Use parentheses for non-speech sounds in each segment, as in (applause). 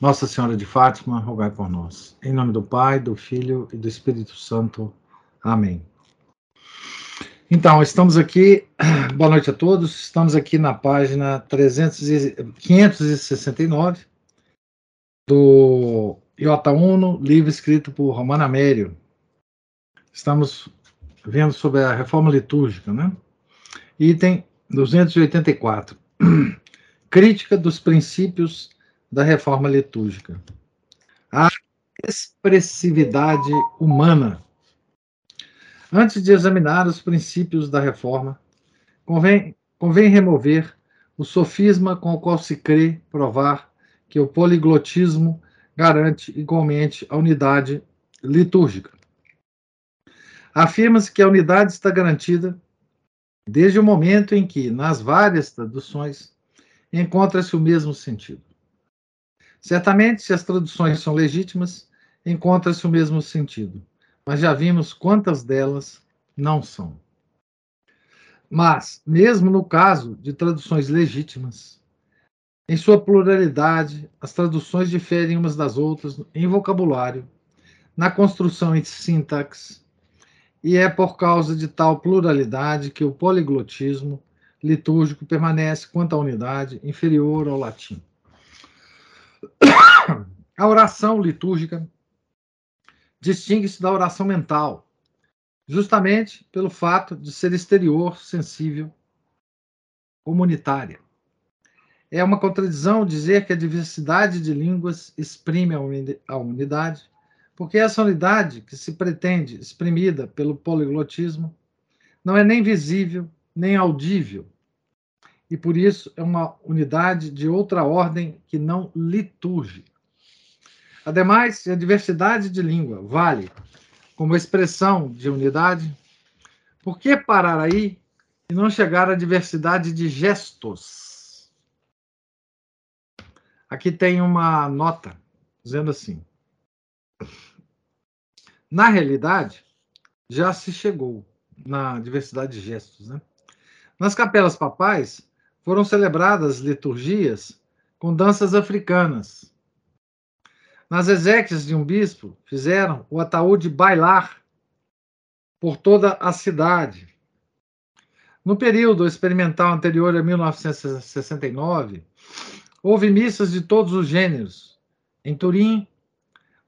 Nossa Senhora de Fátima, rogai por nós. Em nome do Pai, do Filho e do Espírito Santo. Amém. Então, estamos aqui, (clears throat) boa noite a todos, estamos aqui na página 300 e, 569 do Iota Uno, livro escrito por Romano Amério. Estamos vendo sobre a reforma litúrgica, né? Item 284. (clears throat) Crítica dos princípios da reforma litúrgica. A expressividade humana. Antes de examinar os princípios da reforma, convém, convém remover o sofisma com o qual se crê provar que o poliglotismo garante igualmente a unidade litúrgica. Afirma-se que a unidade está garantida desde o momento em que, nas várias traduções, encontra-se o mesmo sentido. Certamente, se as traduções são legítimas, encontra-se o mesmo sentido, mas já vimos quantas delas não são. Mas, mesmo no caso de traduções legítimas, em sua pluralidade, as traduções diferem umas das outras em vocabulário, na construção e sintaxe, e é por causa de tal pluralidade que o poliglotismo litúrgico permanece, quanto à unidade, inferior ao latim. A oração litúrgica distingue-se da oração mental, justamente pelo fato de ser exterior, sensível, comunitária. É uma contradição dizer que a diversidade de línguas exprime a unidade, porque essa unidade que se pretende exprimida pelo poliglotismo não é nem visível nem audível, e por isso é uma unidade de outra ordem que não litúrgica. Ademais, a diversidade de língua vale como expressão de unidade, por que parar aí e não chegar à diversidade de gestos? Aqui tem uma nota dizendo assim: na realidade, já se chegou na diversidade de gestos. Né? Nas capelas papais, foram celebradas liturgias com danças africanas. Nas exéquias de um bispo, fizeram o ataúde bailar por toda a cidade. No período experimental anterior a 1969, houve missas de todos os gêneros. Em Turim,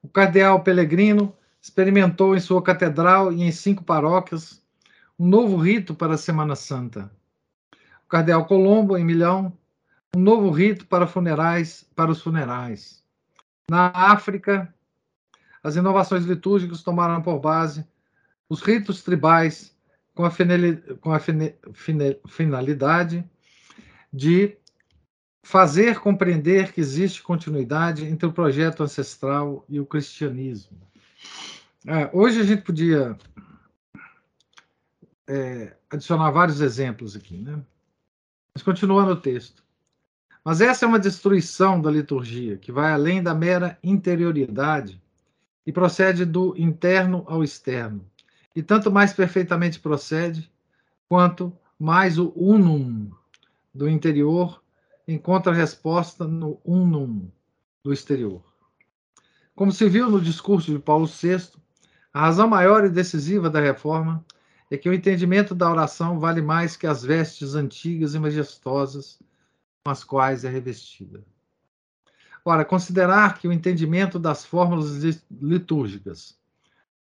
o cardeal Pellegrino experimentou em sua catedral e em cinco paróquias um novo rito para a Semana Santa. Cardeal Colombo, em Milhão, um novo rito para funerais, para os funerais. Na África, as inovações litúrgicas tomaram por base os ritos tribais com a, com a finalidade de fazer compreender que existe continuidade entre o projeto ancestral e o cristianismo. É, hoje a gente podia é, adicionar vários exemplos aqui, né? Mas continua no texto. Mas essa é uma destruição da liturgia que vai além da mera interioridade e procede do interno ao externo. E tanto mais perfeitamente procede, quanto mais o unum do interior encontra resposta no unum do exterior. Como se viu no discurso de Paulo VI, a razão maior e decisiva da reforma é que o entendimento da oração vale mais que as vestes antigas e majestosas com as quais é revestida. Ora, considerar que o entendimento das fórmulas litúrgicas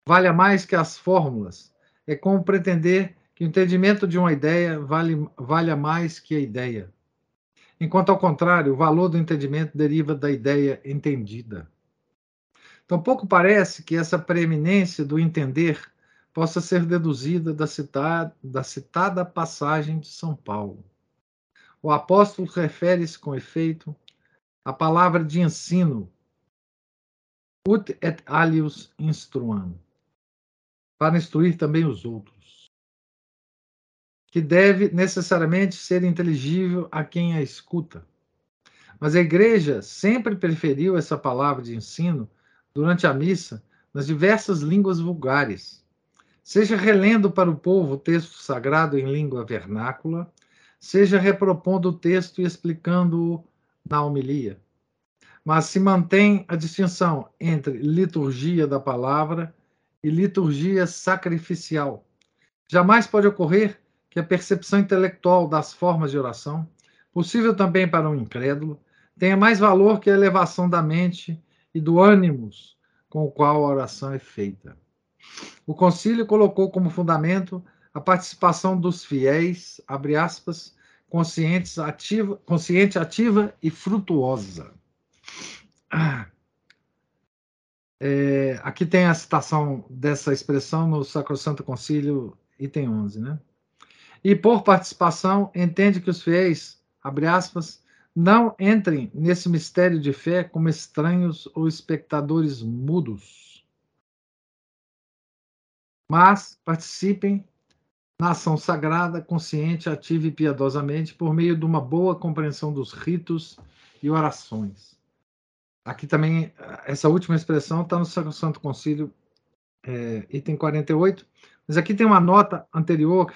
vale mais que as fórmulas é como pretender que o entendimento de uma ideia vale, valha mais que a ideia. Enquanto, ao contrário, o valor do entendimento deriva da ideia entendida. Então, pouco parece que essa preeminência do entender possa ser deduzida da citada, da citada passagem de São Paulo. O apóstolo refere-se com efeito à palavra de ensino, ut et alius instruam. para instruir também os outros, que deve necessariamente ser inteligível a quem a escuta. Mas a igreja sempre preferiu essa palavra de ensino durante a missa nas diversas línguas vulgares, seja relendo para o povo o texto sagrado em língua vernácula, seja repropondo o texto e explicando-o na homilia. Mas se mantém a distinção entre liturgia da palavra e liturgia sacrificial. Jamais pode ocorrer que a percepção intelectual das formas de oração, possível também para um incrédulo, tenha mais valor que a elevação da mente e do ânimo com o qual a oração é feita. O concílio colocou como fundamento a participação dos fiéis, abre aspas, conscientes, ativa, consciente, ativa e frutuosa. É, aqui tem a citação dessa expressão no Sacrosanto Concílio, item 11, né? E por participação, entende que os fiéis, abre aspas, não entrem nesse mistério de fé como estranhos ou espectadores mudos, mas participem na ação sagrada, consciente, ativa e piedosamente, por meio de uma boa compreensão dos ritos e orações Aqui também, essa última expressão está no Santo Concílio, é, item 48, mas aqui tem uma nota anterior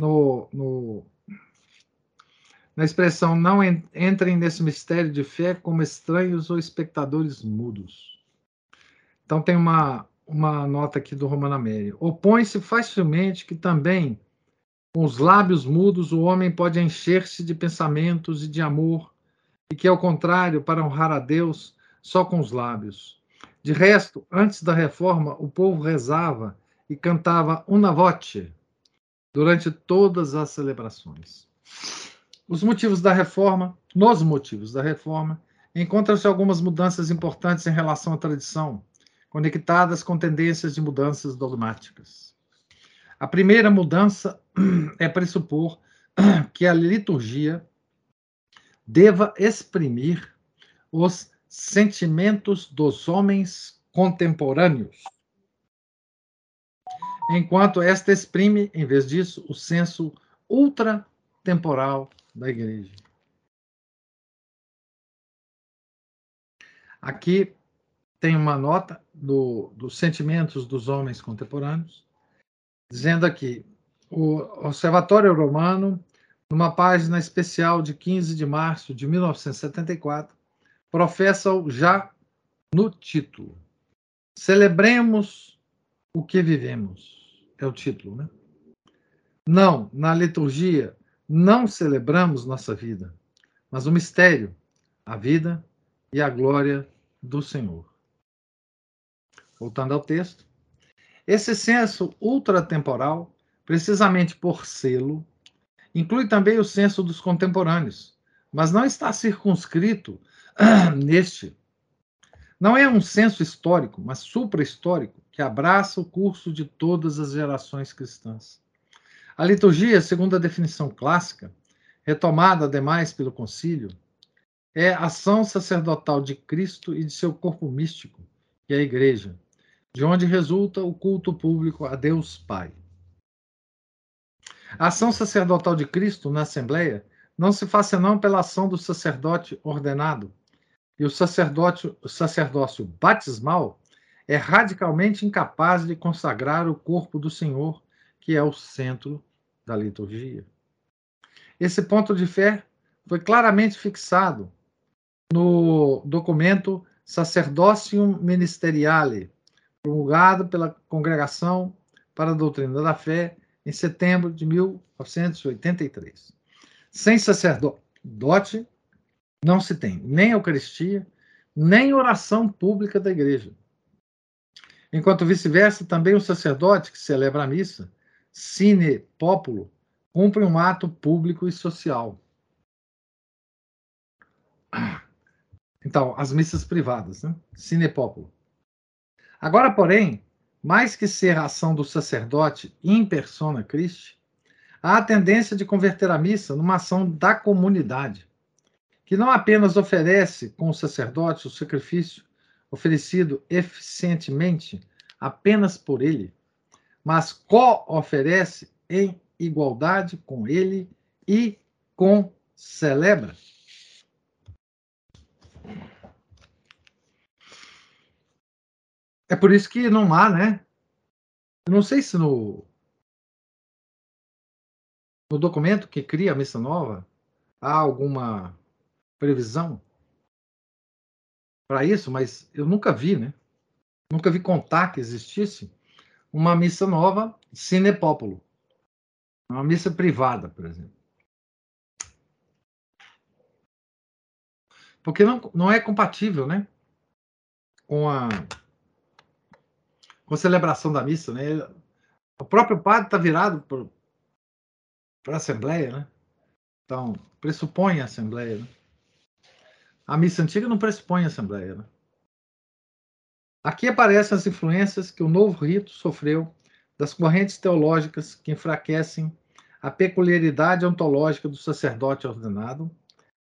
no, no, na expressão não entrem nesse mistério de fé como estranhos ou espectadores mudos. Então tem uma, uma nota aqui do Romano Amério. Opõe-se facilmente que também com os lábios mudos o homem pode encher-se de pensamentos e de amor e que, ao contrário, para honrar a Deus só com os lábios. De resto, antes da reforma, o povo rezava e cantava una voce durante todas as celebrações. Os motivos da reforma, nos motivos da reforma, encontram-se algumas mudanças importantes em relação à tradição, conectadas com tendências de mudanças dogmáticas. A primeira mudança (clears throat) é pressupor (clears throat) que a liturgia deva exprimir os sentimentos dos homens contemporâneos, enquanto esta exprime, em vez disso, o senso ultratemporal da igreja. Aqui tem uma nota do, dos sentimentos dos homens contemporâneos, dizendo aqui: o Observatório Romano numa página especial de 15 de março de 1974, professa-o já no título. Celebremos o que vivemos. É o título, né? Não, na liturgia, não celebramos nossa vida, mas o mistério, a vida e a glória do Senhor. Voltando ao texto. Esse senso ultratemporal, precisamente por selo, Inclui também o censo dos contemporâneos, mas não está circunscrito neste. Não é um censo histórico, mas supra-histórico, que abraça o curso de todas as gerações cristãs. A liturgia, segundo a definição clássica, retomada ademais pelo concílio, é ação sacerdotal de Cristo e de seu corpo místico, que é a Igreja, de onde resulta o culto público a Deus Pai. A ação sacerdotal de Cristo na Assembleia não se faz senão pela ação do sacerdote ordenado. E o sacerdote, o sacerdócio batismal é radicalmente incapaz de consagrar o corpo do Senhor, que é o centro da liturgia. Esse ponto de fé foi claramente fixado no documento Sacerdocium Ministeriale, promulgado pela Congregação para a Doutrina da Fé em setembro de 1983. Sem sacerdote, não se tem nem Eucaristia, nem oração pública da igreja. Enquanto vice-versa, também o sacerdote que celebra a missa, sine populo, cumpre um ato público e social. Então, as missas privadas, né? Sine populo. Agora, porém, mais que ser a ação do sacerdote in persona Christi, há a tendência de converter a missa numa ação da comunidade, que não apenas oferece com o sacerdote o sacrifício oferecido eficientemente apenas por ele, mas co-oferece em igualdade com ele e com celebra. É por isso que não há, né? Eu não sei se no, no documento que cria a missa nova há alguma previsão para isso, mas eu nunca vi, né? Nunca vi contar que existisse uma missa nova sine popolo. Uma missa privada, por exemplo. Porque não, não é compatível, né? Com a, com celebração da missa, né? O próprio padre está virado para a Assembleia, né? Então, pressupõe a Assembleia, né? A missa antiga não pressupõe a Assembleia, né? Aqui aparecem as influências que o novo rito sofreu das correntes teológicas que enfraquecem a peculiaridade ontológica do sacerdote ordenado,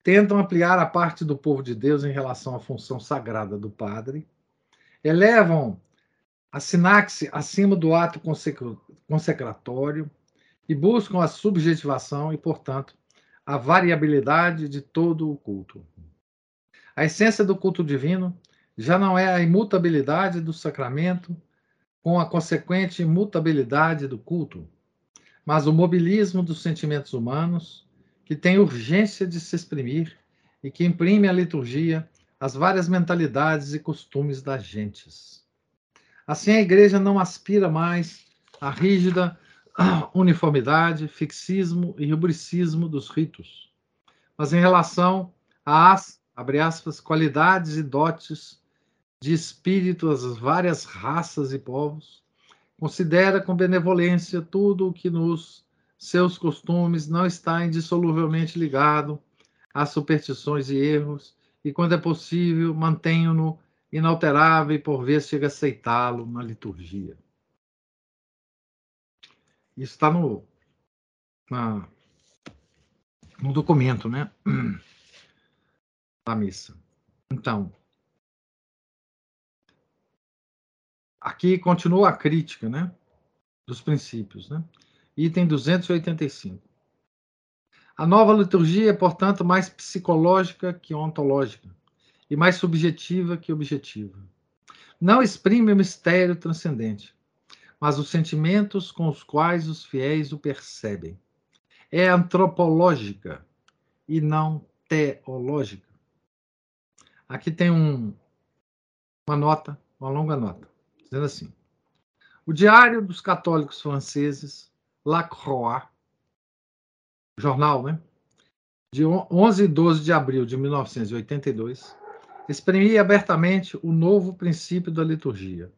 tentam ampliar a parte do povo de Deus em relação à função sagrada do padre, elevam a sintaxe acima do ato consecratório e buscam a subjetivação e, portanto, a variabilidade de todo o culto. A essência do culto divino já não é a imutabilidade do sacramento com a consequente imutabilidade do culto, mas o mobilismo dos sentimentos humanos que tem urgência de se exprimir e que imprime à liturgia as várias mentalidades e costumes das gentes. Assim, a igreja não aspira mais à rígida (clears throat) uniformidade, fixismo e rubricismo dos ritos, mas em relação às, abre aspas, qualidades e dotes de espírito às várias raças e povos, considera com benevolência tudo o que nos seus costumes não está indissoluvelmente ligado às superstições e erros, e quando é possível, mantenho-no inalterável e por vezes chega a aceitá-lo na liturgia. Isso está no, no documento, né? (clears throat) Da missa. Então, Aqui continua a crítica, né? Dos princípios, né? Item 285. A nova liturgia é, portanto, mais psicológica que ontológica e mais subjetiva que objetiva. Não exprime o mistério transcendente, mas os sentimentos com os quais os fiéis o percebem. É antropológica e não teológica. Aqui tem um, uma nota, uma longa nota dizendo assim: o Diário dos Católicos Franceses, La Croix, jornal, né? De 11 e 12 de abril de 1982, exprimia abertamente o novo princípio da liturgia.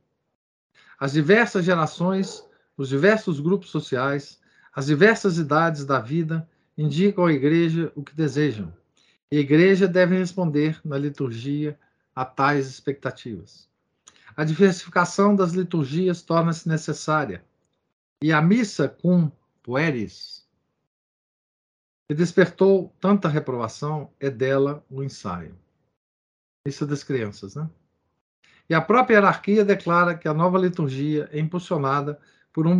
As diversas gerações, os diversos grupos sociais, as diversas idades da vida indicam à igreja o que desejam. E a igreja deve responder na liturgia a tais expectativas a diversificação das liturgias torna-se necessária. E a missa cum pueris, que despertou tanta reprovação, é dela o ensaio. Missa das crianças, né? E a própria hierarquia declara que a nova liturgia é impulsionada por um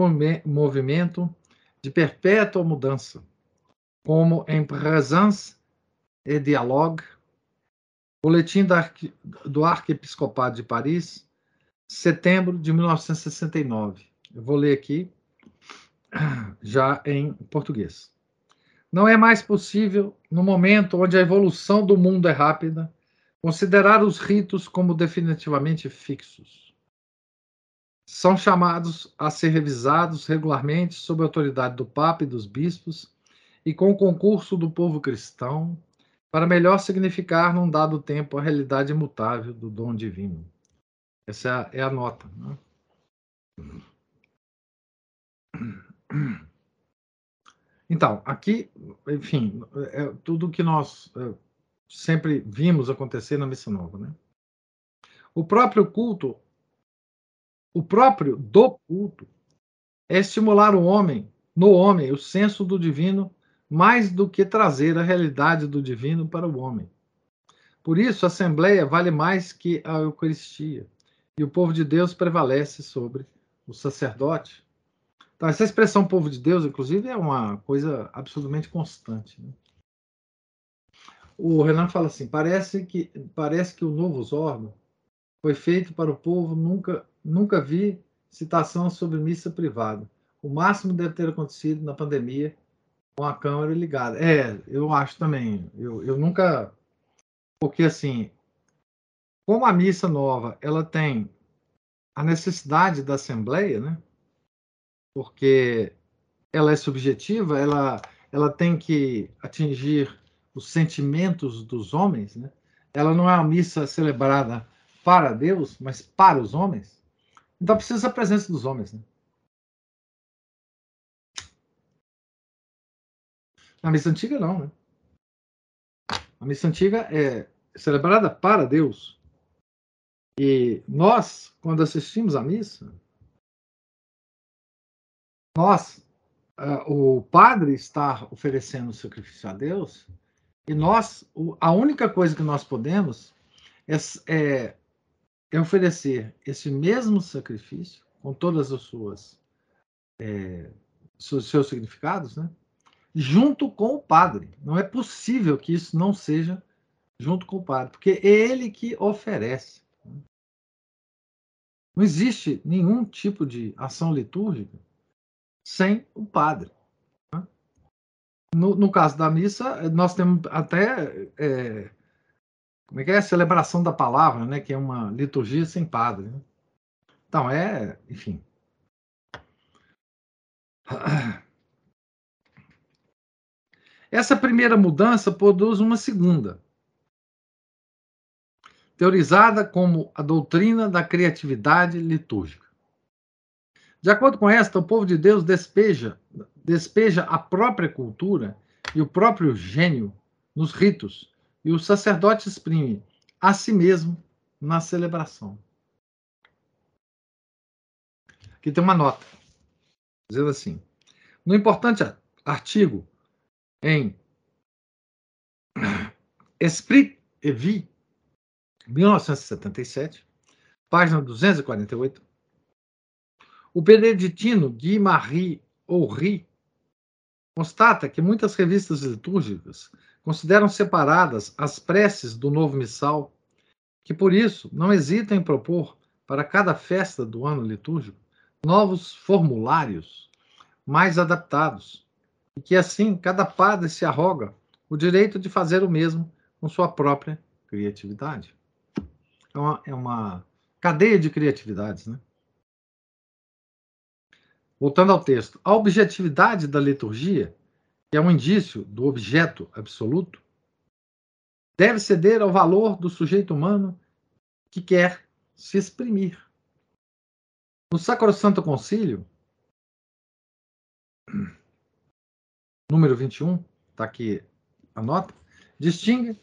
movimento de perpétua mudança, como em Présence et Dialogue, boletim do Arquiepiscopado de Paris, setembro de 1969. Eu vou ler aqui, já em português. Não é mais possível, no momento onde a evolução do mundo é rápida, considerar os ritos como definitivamente fixos. São chamados a ser revisados regularmente sob a autoridade do Papa e dos bispos e com o concurso do povo cristão, para melhor significar num dado tempo a realidade imutável do dom divino. Essa é a nota. Né? Então, aqui, enfim, é tudo que nós é, sempre vimos acontecer na Missa Nova. Né? O próprio culto, o próprio do culto, é estimular o homem, no homem, o senso do divino, mais do que trazer a realidade do divino para o homem. Por isso, a Assembleia vale mais que a Eucaristia e o povo de Deus prevalece sobre o sacerdote. Então, essa expressão povo de Deus, inclusive, é uma coisa absolutamente constante. Né? O Renan fala assim: parece que, parece que o novo Zordo foi feito para o povo, nunca, nunca vi citação sobre missa privada. O máximo deve ter acontecido na pandemia com a câmera ligada. É, eu acho também. Eu, eu nunca. Porque, assim, como a missa nova ela tem a necessidade da assembleia, né? Porque ela é subjetiva, ela, ela tem que atingir os sentimentos dos homens, né? Ela não é uma missa celebrada para Deus, mas para os homens. Então precisa da presença dos homens, né? Na missa antiga não, né? A missa antiga é celebrada para Deus. E nós, quando assistimos à missa, nós, uh, o padre está oferecendo o sacrifício a Deus, e nós, a única coisa que nós podemos é, é, é oferecer esse mesmo sacrifício, com todas as suas é, seus, seus significados, né? junto com o padre. Não é possível que isso não seja junto com o padre, porque é ele que oferece. Não existe nenhum tipo de ação litúrgica sem o padre. No, no caso da missa, nós temos até é, como é que é a celebração da palavra, né? Que é uma liturgia sem padre. Né? Então é, enfim. Essa primeira mudança produz uma segunda, teorizada como a doutrina da criatividade litúrgica. De acordo com esta, o povo de Deus despeja, despeja a própria cultura e o próprio gênio nos ritos, e o sacerdote exprime a si mesmo na celebração. Aqui tem uma nota, dizendo assim: no importante artigo em Esprit et Vie, 1977, página 248, o beneditino Guy-Marie Horry constata que muitas revistas litúrgicas consideram separadas as preces do novo missal, que por isso não hesitam em propor para cada festa do ano litúrgico novos formulários mais adaptados e que assim cada padre se arroga o direito de fazer o mesmo com sua própria criatividade. É uma, é uma cadeia de criatividades, né? Voltando ao texto, a objetividade da liturgia, que é um indício do objeto absoluto, deve ceder ao valor do sujeito humano que quer se exprimir. No Sacrosanto Concílio, número 21, está aqui a nota, distingue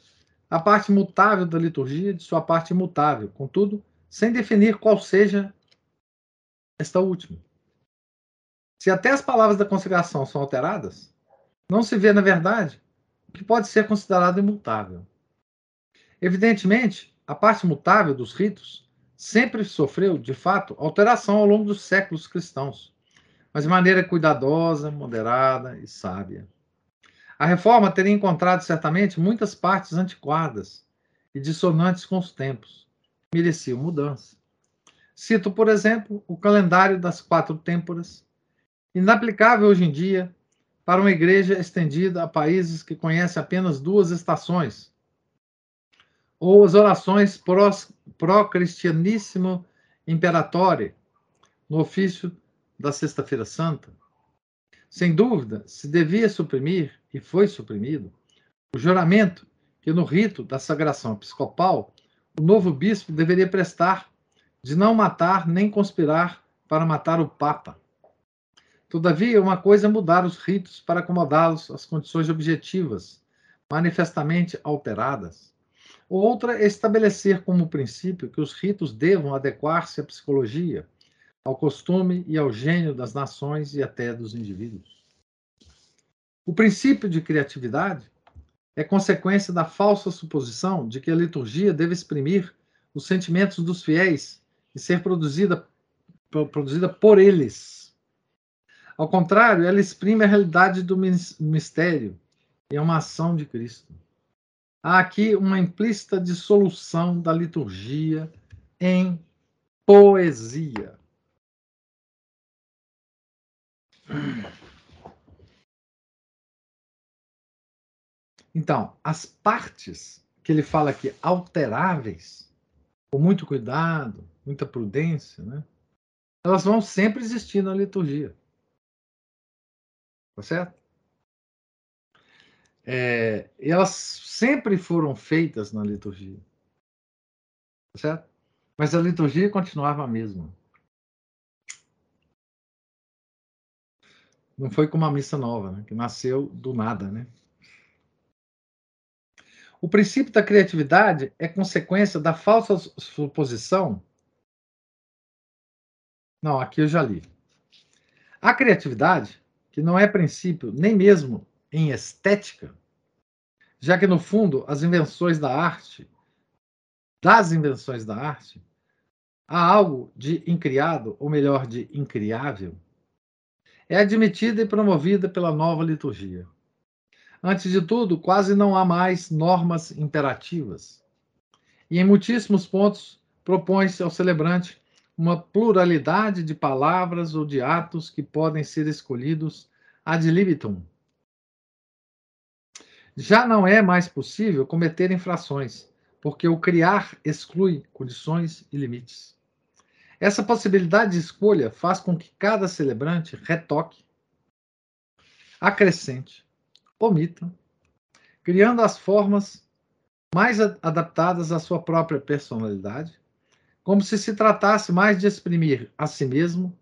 a parte mutável da liturgia de sua parte imutável, contudo, sem definir qual seja esta última. Se até as palavras da consagração são alteradas, não se vê, na verdade, o que pode ser considerado imutável. Evidentemente, a parte mutável dos ritos sempre sofreu, de fato, alteração ao longo dos séculos cristãos mas de maneira cuidadosa, moderada e sábia. A reforma teria encontrado certamente muitas partes antiquadas e dissonantes com os tempos, mereciam mudança. Cito, por exemplo, o calendário das quatro têmporas, inaplicável hoje em dia para uma igreja estendida a países que conhecem apenas duas estações, ou as orações pró-cristianíssimo imperatore, no ofício da Sexta-feira Santa, sem dúvida, se devia suprimir, e foi suprimido, o juramento que no rito da sagração episcopal o novo bispo deveria prestar de não matar nem conspirar para matar o Papa. Todavia, uma coisa é mudar os ritos para acomodá-los às condições objetivas, manifestamente alteradas. Outra é estabelecer como princípio que os ritos devam adequar-se à psicologia, ao costume e ao gênio das nações e até dos indivíduos. O princípio de criatividade é consequência da falsa suposição de que a liturgia deve exprimir os sentimentos dos fiéis e ser produzida, produzida por eles. Ao contrário, ela exprime a realidade do mistério e é uma ação de Cristo. Há aqui uma implícita dissolução da liturgia em poesia. Então, as partes que ele fala aqui alteráveis, com muito cuidado, muita prudência, né? Elas vão sempre existir na liturgia. Tá certo? É, elas sempre foram feitas na liturgia. Tá certo? Mas a liturgia continuava a mesma. Não foi como a missa nova, né? que nasceu do nada, né? O princípio da criatividade é consequência da falsa suposição. Não, aqui eu já li. A criatividade, que não é princípio nem mesmo em estética, já que no fundo as invenções da arte, das invenções da arte, há algo de incriado, ou melhor, de incriável, é admitida e promovida pela nova liturgia. Antes de tudo, quase não há mais normas imperativas. E em muitíssimos pontos propõe-se ao celebrante uma pluralidade de palavras ou de atos que podem ser escolhidos ad libitum. Já não é mais possível cometer infrações, porque o criar exclui condições e limites. Essa possibilidade de escolha faz com que cada celebrante retoque, acrescente, omita, criando as formas mais adaptadas à sua própria personalidade, como se se tratasse mais de exprimir a si mesmo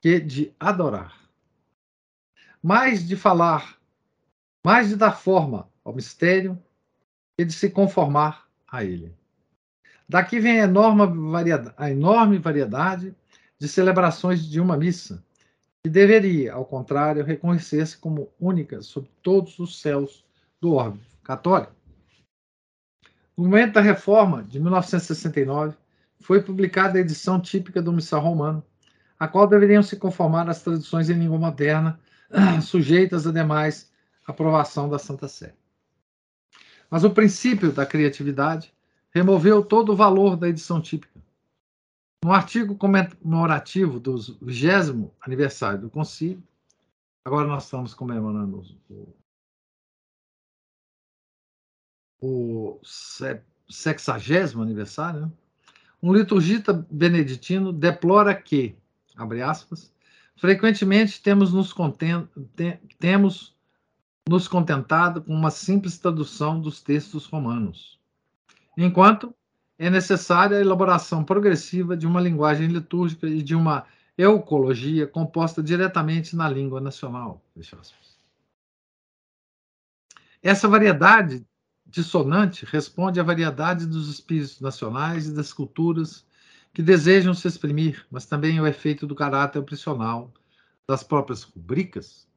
que de adorar. Mais de falar, mais de dar forma ao mistério que de se conformar a ele. Daqui vem a enorme variedade, a enorme variedade de celebrações de uma missa, que deveria, ao contrário, reconhecer-se como única sobre todos os céus do orbe católico. No momento da reforma de 1969, foi publicada a edição típica do Missal Romano, a qual deveriam se conformar às tradições em língua moderna, (clears throat) sujeitas, ademais, à aprovação da Santa Sé. Mas o princípio da criatividade removeu todo o valor da edição típica. No artigo comemorativo do 20 aniversário do Concílio, agora nós estamos comemorando o, o sexagésimo aniversário, né? Um liturgista beneditino deplora que, abre aspas, frequentemente temos nos, content, temos nos contentado com uma simples tradução dos textos romanos enquanto é necessária a elaboração progressiva de uma linguagem litúrgica e de uma eucologia composta diretamente na língua nacional. Essa variedade dissonante responde à variedade dos espíritos nacionais e das culturas que desejam se exprimir, mas também ao efeito do caráter opcional das próprias rubricas,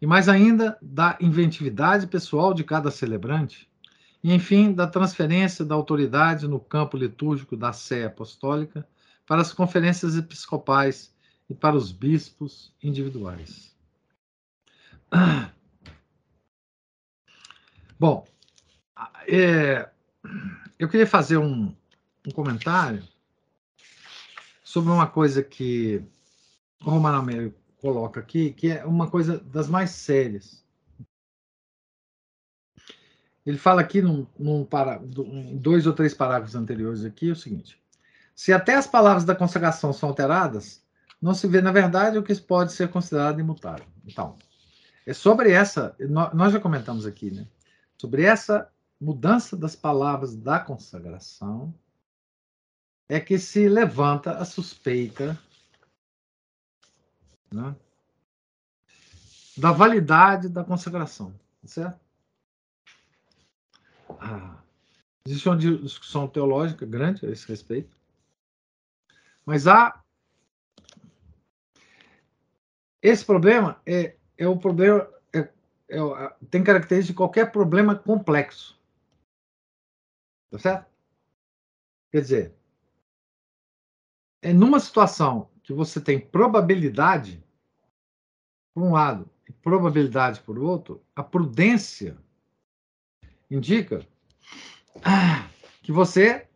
e mais ainda da inventividade pessoal de cada celebrante, e, enfim, da transferência da autoridade no campo litúrgico da Sé Apostólica para as conferências episcopais e para os bispos individuais. (clears throat) Bom, é, eu queria fazer um, um, comentário sobre uma coisa que o Romano Américo coloca aqui, que é uma coisa das mais sérias ele fala aqui num, num para, em dois ou três parágrafos anteriores aqui o seguinte: se até as palavras da consagração são alteradas, não se vê na verdade o que pode ser considerado imutável. Então, é sobre essa, nós já comentamos aqui, né? Sobre essa mudança das palavras da consagração é que se levanta a suspeita né, da validade da consagração, certo? Ah, existe uma discussão teológica grande a esse respeito. Mas há. Esse problema é, é o problema. É, tem característica de qualquer problema complexo. Tá certo? Quer dizer, é numa situação que você tem probabilidade, por um lado e probabilidade por outro, a prudência indica que você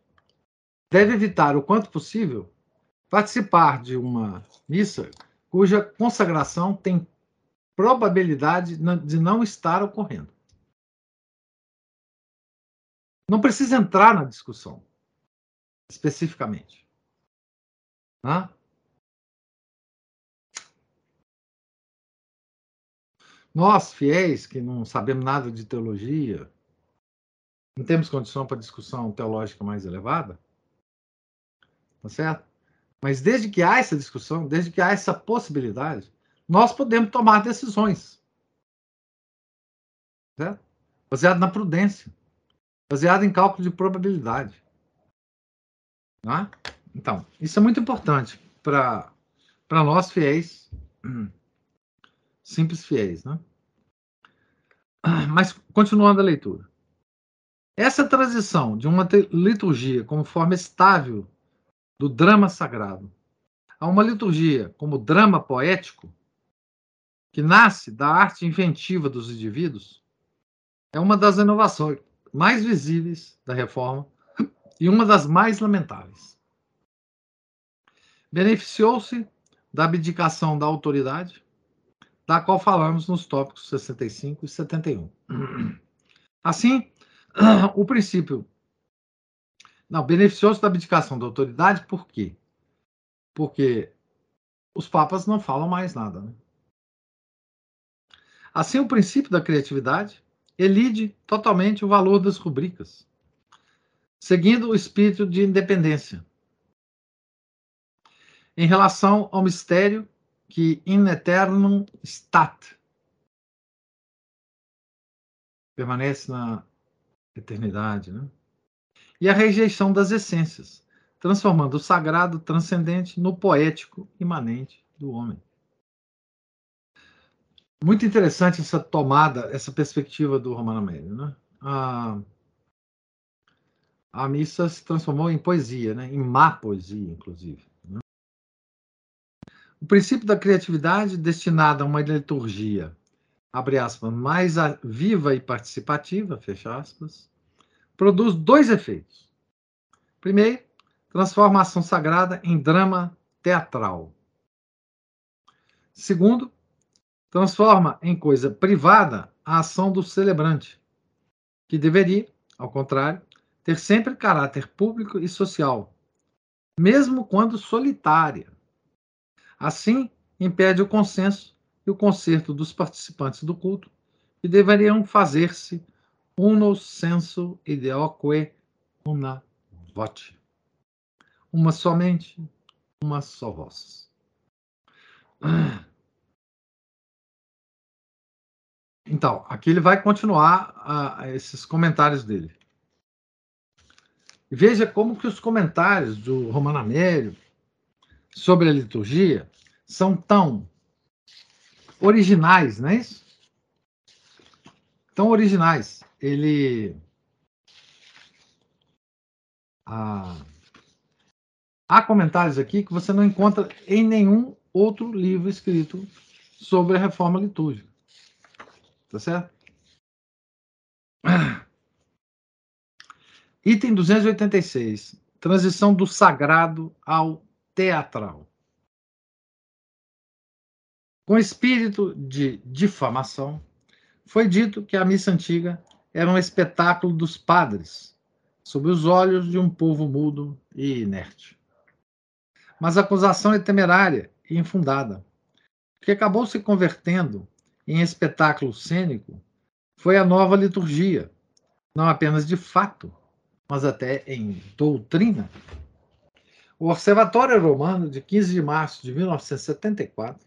deve evitar o quanto possível participar de uma missa cuja consagração tem probabilidade de não estar ocorrendo. Não precisa entrar na discussão especificamente. Hã? Nós, fiéis, que não sabemos nada de teologia, não temos condição para discussão teológica mais elevada, tá certo? Mas desde que há essa discussão, desde que há essa possibilidade, nós podemos tomar decisões. Certo? Baseado na prudência, baseado em cálculo de probabilidade. Né? Então, isso é muito importante para nós fiéis, simples fiéis. Né? Mas, continuando a leitura. Essa transição de uma liturgia como forma estável do drama sagrado a uma liturgia como drama poético, que nasce da arte inventiva dos indivíduos, é uma das inovações mais visíveis da reforma e uma das mais lamentáveis. Beneficiou-se da abdicação da autoridade, da qual falamos nos tópicos 65 e 71. Assim, o princípio. Não, beneficiou-se da abdicação da autoridade, por quê? Porque os papas não falam mais nada. Né? Assim, o princípio da criatividade elide totalmente o valor das rubricas, seguindo o espírito de independência. Em relação ao mistério que in eternum stat permanece na eternidade, né? E a rejeição das essências, transformando o sagrado transcendente no poético imanente do homem. Muito interessante essa tomada, essa perspectiva do Romano Médio, né? A, a missa se transformou em poesia, né? Em má poesia, inclusive. Né? O princípio da criatividade destinado a uma liturgia, abre aspas, mais viva e participativa, fecha aspas, produz dois efeitos. Primeiro, transforma a ação sagrada em drama teatral. Segundo, transforma em coisa privada a ação do celebrante, que deveria, ao contrário, ter sempre caráter público e social, mesmo quando solitária. Assim, impede o consenso e o concerto dos participantes do culto, que deveriam fazer-se uno senso ideoque una voce. Uma somente, uma só voz. Então, aqui ele vai continuar esses comentários dele. Veja como que os comentários do Romano Amélio sobre a liturgia são tão originais, não é isso? Tão originais ele ah, há comentários aqui que você não encontra em nenhum outro livro escrito sobre a reforma litúrgica. Tá certo? (clears throat) Item 286. Transição do sagrado ao teatral. Com espírito de difamação, foi dito que a missa antiga era um espetáculo dos padres, sob os olhos de um povo mudo e inerte. Mas a acusação é temerária e infundada. Que acabou se convertendo em espetáculo cênico foi a nova liturgia, não apenas de fato, mas até em doutrina. O Observatório Romano, de 15 de março de 1974,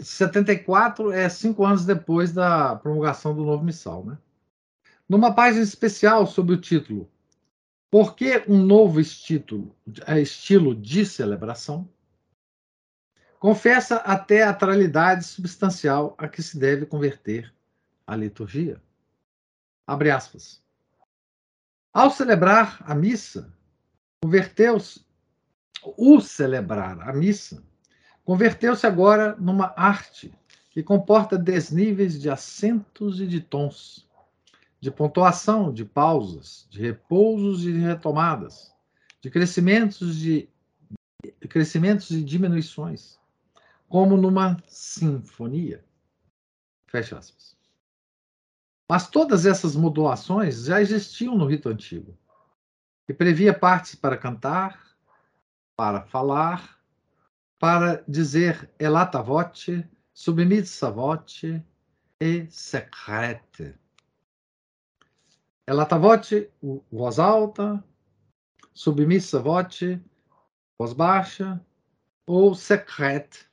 74 é cinco anos depois da promulgação do novo missal, né? Numa página especial sobre o título Por que um novo estilo, é, estilo de celebração? Confessa a teatralidade substancial a que se deve converter a liturgia. Abre aspas. Ao celebrar a missa, converteu-se o celebrar a missa converteu-se agora numa arte que comporta desníveis de acentos e de tons, de pontuação, de pausas, de repousos e de retomadas, de crescimentos de crescimentos e diminuições, como numa sinfonia. Fecha aspas. Mas todas essas modulações já existiam no rito antigo, que previa partes para cantar, para falar, para dizer elata voce, submissa voce e secrete. Elata voce, voz alta, submissa voce, voz baixa, ou secrete,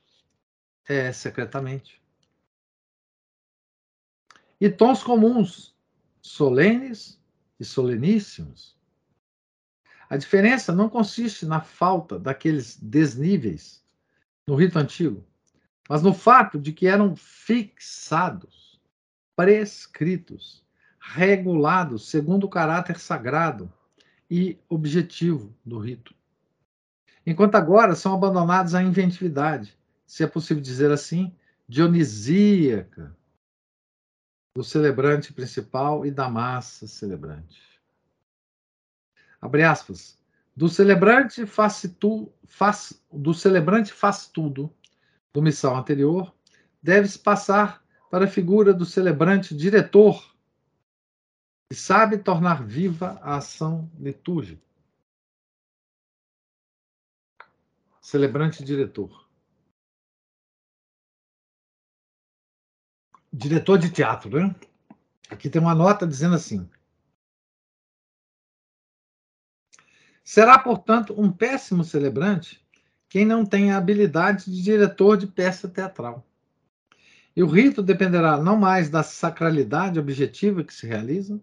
é secretamente. E tons comuns, solenes e soleníssimos. A diferença não consiste na falta daqueles desníveis no rito antigo, mas no fato de que eram fixados, prescritos, regulados segundo o caráter sagrado e objetivo do rito. Enquanto agora são abandonados à inventividade, se é possível dizer assim, dionisíaca, do celebrante principal e da massa celebrante. Abre aspas. Do celebrante faz, tu, faz, do celebrante faz tudo, do missal anterior, deve-se passar para a figura do celebrante diretor, que sabe tornar viva a ação litúrgica. Celebrante diretor. Diretor de teatro, né? Aqui tem uma nota dizendo assim: Será, portanto, um péssimo celebrante quem não tem a habilidade de diretor de peça teatral. E o rito dependerá não mais da sacralidade objetiva que se realiza,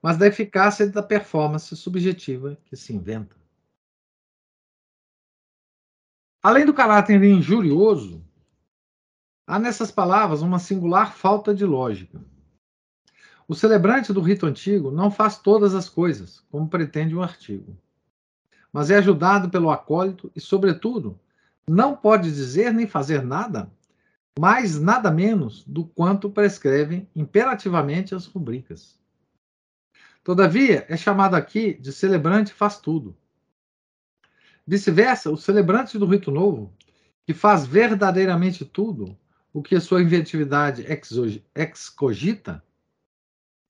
mas da eficácia da performance subjetiva que se inventa. Além do caráter injurioso, há nessas palavras uma singular falta de lógica. O celebrante do rito antigo não faz todas as coisas, como pretende o artigo mas é ajudado pelo acólito e, sobretudo, não pode dizer nem fazer nada, mais nada menos do quanto prescrevem imperativamente as rubricas. Todavia, é chamado aqui de celebrante faz tudo. Vice-versa, o celebrante do rito novo, que faz verdadeiramente tudo o que a sua inventividade excogita?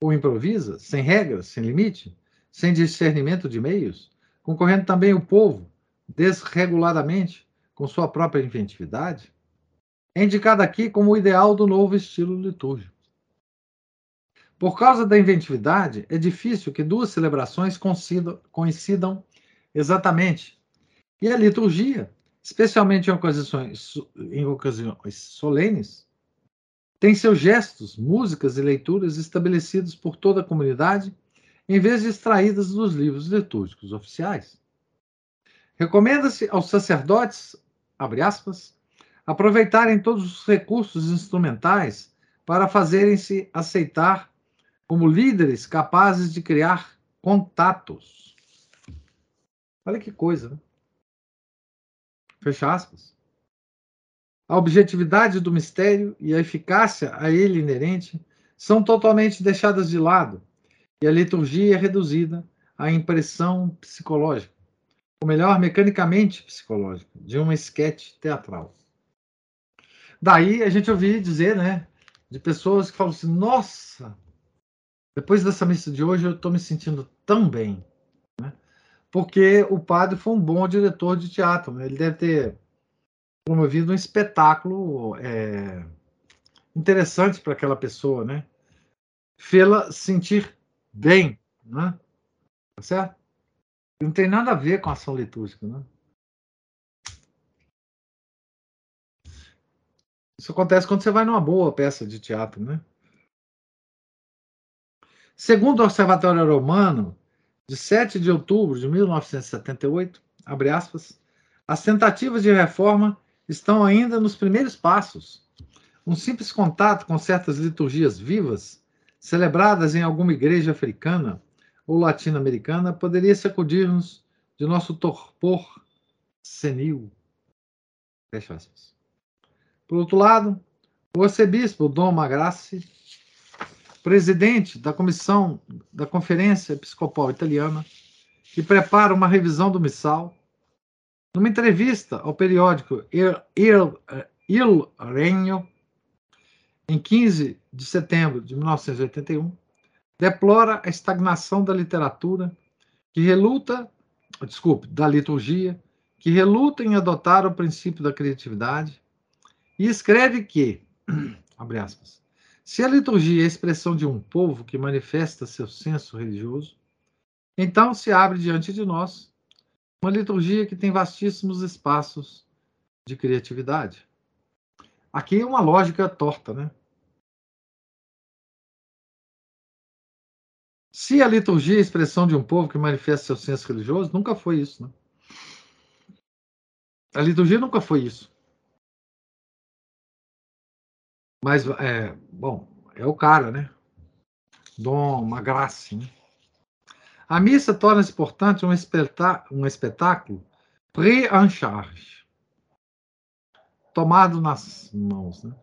Ou improvisa, sem regras, sem limite, sem discernimento de meios, concorrendo também o povo, desreguladamente, com sua própria inventividade, é indicado aqui como o ideal do novo estilo litúrgico. Por causa da inventividade, é difícil que duas celebrações coincidam exatamente. E a liturgia, especialmente em ocasiões, em ocasiões solenes, tem seus gestos, músicas e leituras estabelecidos por toda a comunidade em vez de extraídas dos livros litúrgicos oficiais. Recomenda-se aos sacerdotes, abre aspas, aproveitarem todos os recursos instrumentais para fazerem-se aceitar como líderes capazes de criar contatos. Olha que coisa, né? Fecha aspas. A objetividade do mistério e a eficácia a ele inerente são totalmente deixadas de lado e a liturgia é reduzida à impressão psicológica, ou melhor, mecanicamente psicológica, de um esquete teatral. Daí a gente ouvi dizer, né, de pessoas que falam assim: nossa, depois dessa missa de hoje eu estou me sentindo tão bem? Porque o padre foi um bom diretor de teatro, né? ele deve ter promovido um espetáculo é, interessante para aquela pessoa, né? Fê-la sentir bem, né? Tá certo? Não tem nada a ver com a ação litúrgica, né? Isso acontece quando você vai numa boa peça de teatro, né? Segundo o Observatório Romano, de 7 de outubro de 1978, abre aspas, as tentativas de reforma estão ainda nos primeiros passos. Um simples contato com certas liturgias vivas celebradas em alguma igreja africana ou latino-americana, poderia sacudir-nos de nosso torpor senil. Fecha aspas. Por outro lado, o arcebispo Dom Magrassi, presidente da comissão da Conferência Episcopal Italiana, que prepara uma revisão do missal, numa entrevista ao periódico Il, Il, Il Regno, em 15 de setembro de 1981, deplora a estagnação da literatura que reluta, desculpe, da liturgia, que reluta em adotar o princípio da criatividade, e escreve que, (clears throat) abre aspas, se a liturgia é a expressão de um povo que manifesta seu senso religioso, então se abre diante de nós uma liturgia que tem vastíssimos espaços de criatividade. Aqui é uma lógica torta, né? Se a liturgia é a expressão de um povo que manifesta seu senso religioso, nunca foi isso, né? A liturgia nunca foi isso. Mas, é, bom, é o cara, né? Dom uma graça, né? A missa torna-se, portanto, um, espetá um espetáculo pré-en charge tomado nas mãos. Né?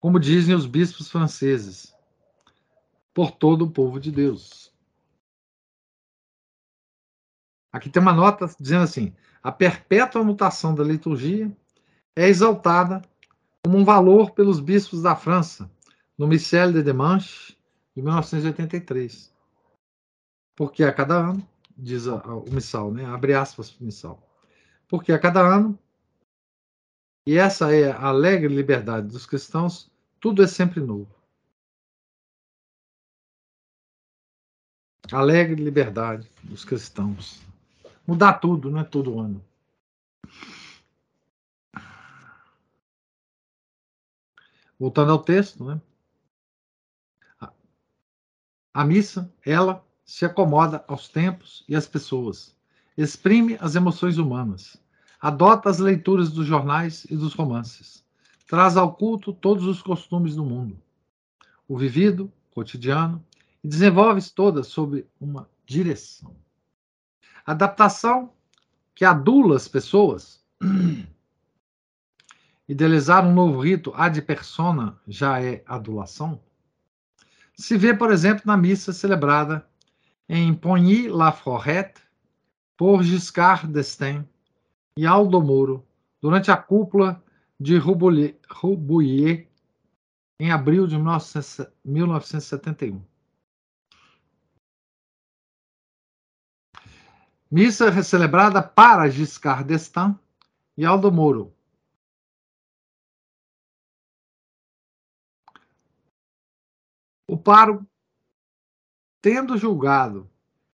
Como dizem os bispos franceses, por todo o povo de Deus. Aqui tem uma nota dizendo assim: a perpétua mutação da liturgia é exaltada como um valor pelos bispos da França, no Missel de Demanche, de 1983. Porque a cada ano, diz o missal, né? abre aspas para o missal, porque a cada ano, e essa é a alegre liberdade dos cristãos, tudo é sempre novo. Alegre liberdade dos cristãos. Mudar tudo, não é todo ano. Voltando ao texto, né? A missa, ela se acomoda aos tempos e às pessoas exprime as emoções humanas, adota as leituras dos jornais e dos romances, traz ao culto todos os costumes do mundo, o vivido, cotidiano, e desenvolve-se toda sob uma direção. Adaptação que adula as pessoas. (clears throat) Idealizar um novo rito ad persona já é adulação? Se vê, por exemplo, na missa celebrada em Pogny-la-Forêt, por Giscard d'Estaing e Aldo Moro durante a cúpula de Rambouillet em abril de 1971. Missa celebrada para Giscard d'Estaing e Aldo O paro, tendo julgado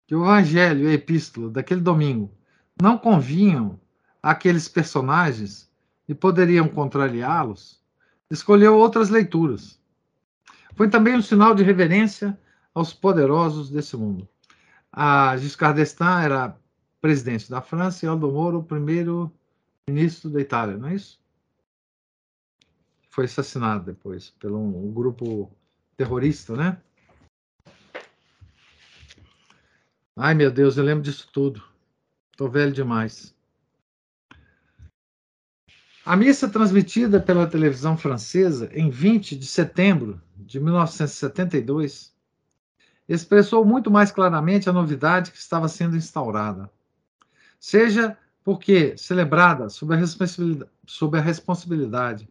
que o evangelho e a epístola daquele domingo não convinham àqueles personagens e poderiam contrariá-los, escolheu outras leituras. Foi também um sinal de reverência aos poderosos desse mundo. A Giscard d'Estaing era presidente da França e Aldo Moro, primeiro ministro da Itália, não é isso? Foi assassinado depois pelo um grupo terrorista, né? Ai, meu Deus, eu lembro disso tudo. Estou velho demais. A missa transmitida pela televisão francesa em 20 de setembro de 1972 expressou muito mais claramente a novidade que estava sendo instaurada. Seja porque celebrada sob a sob a responsabilidade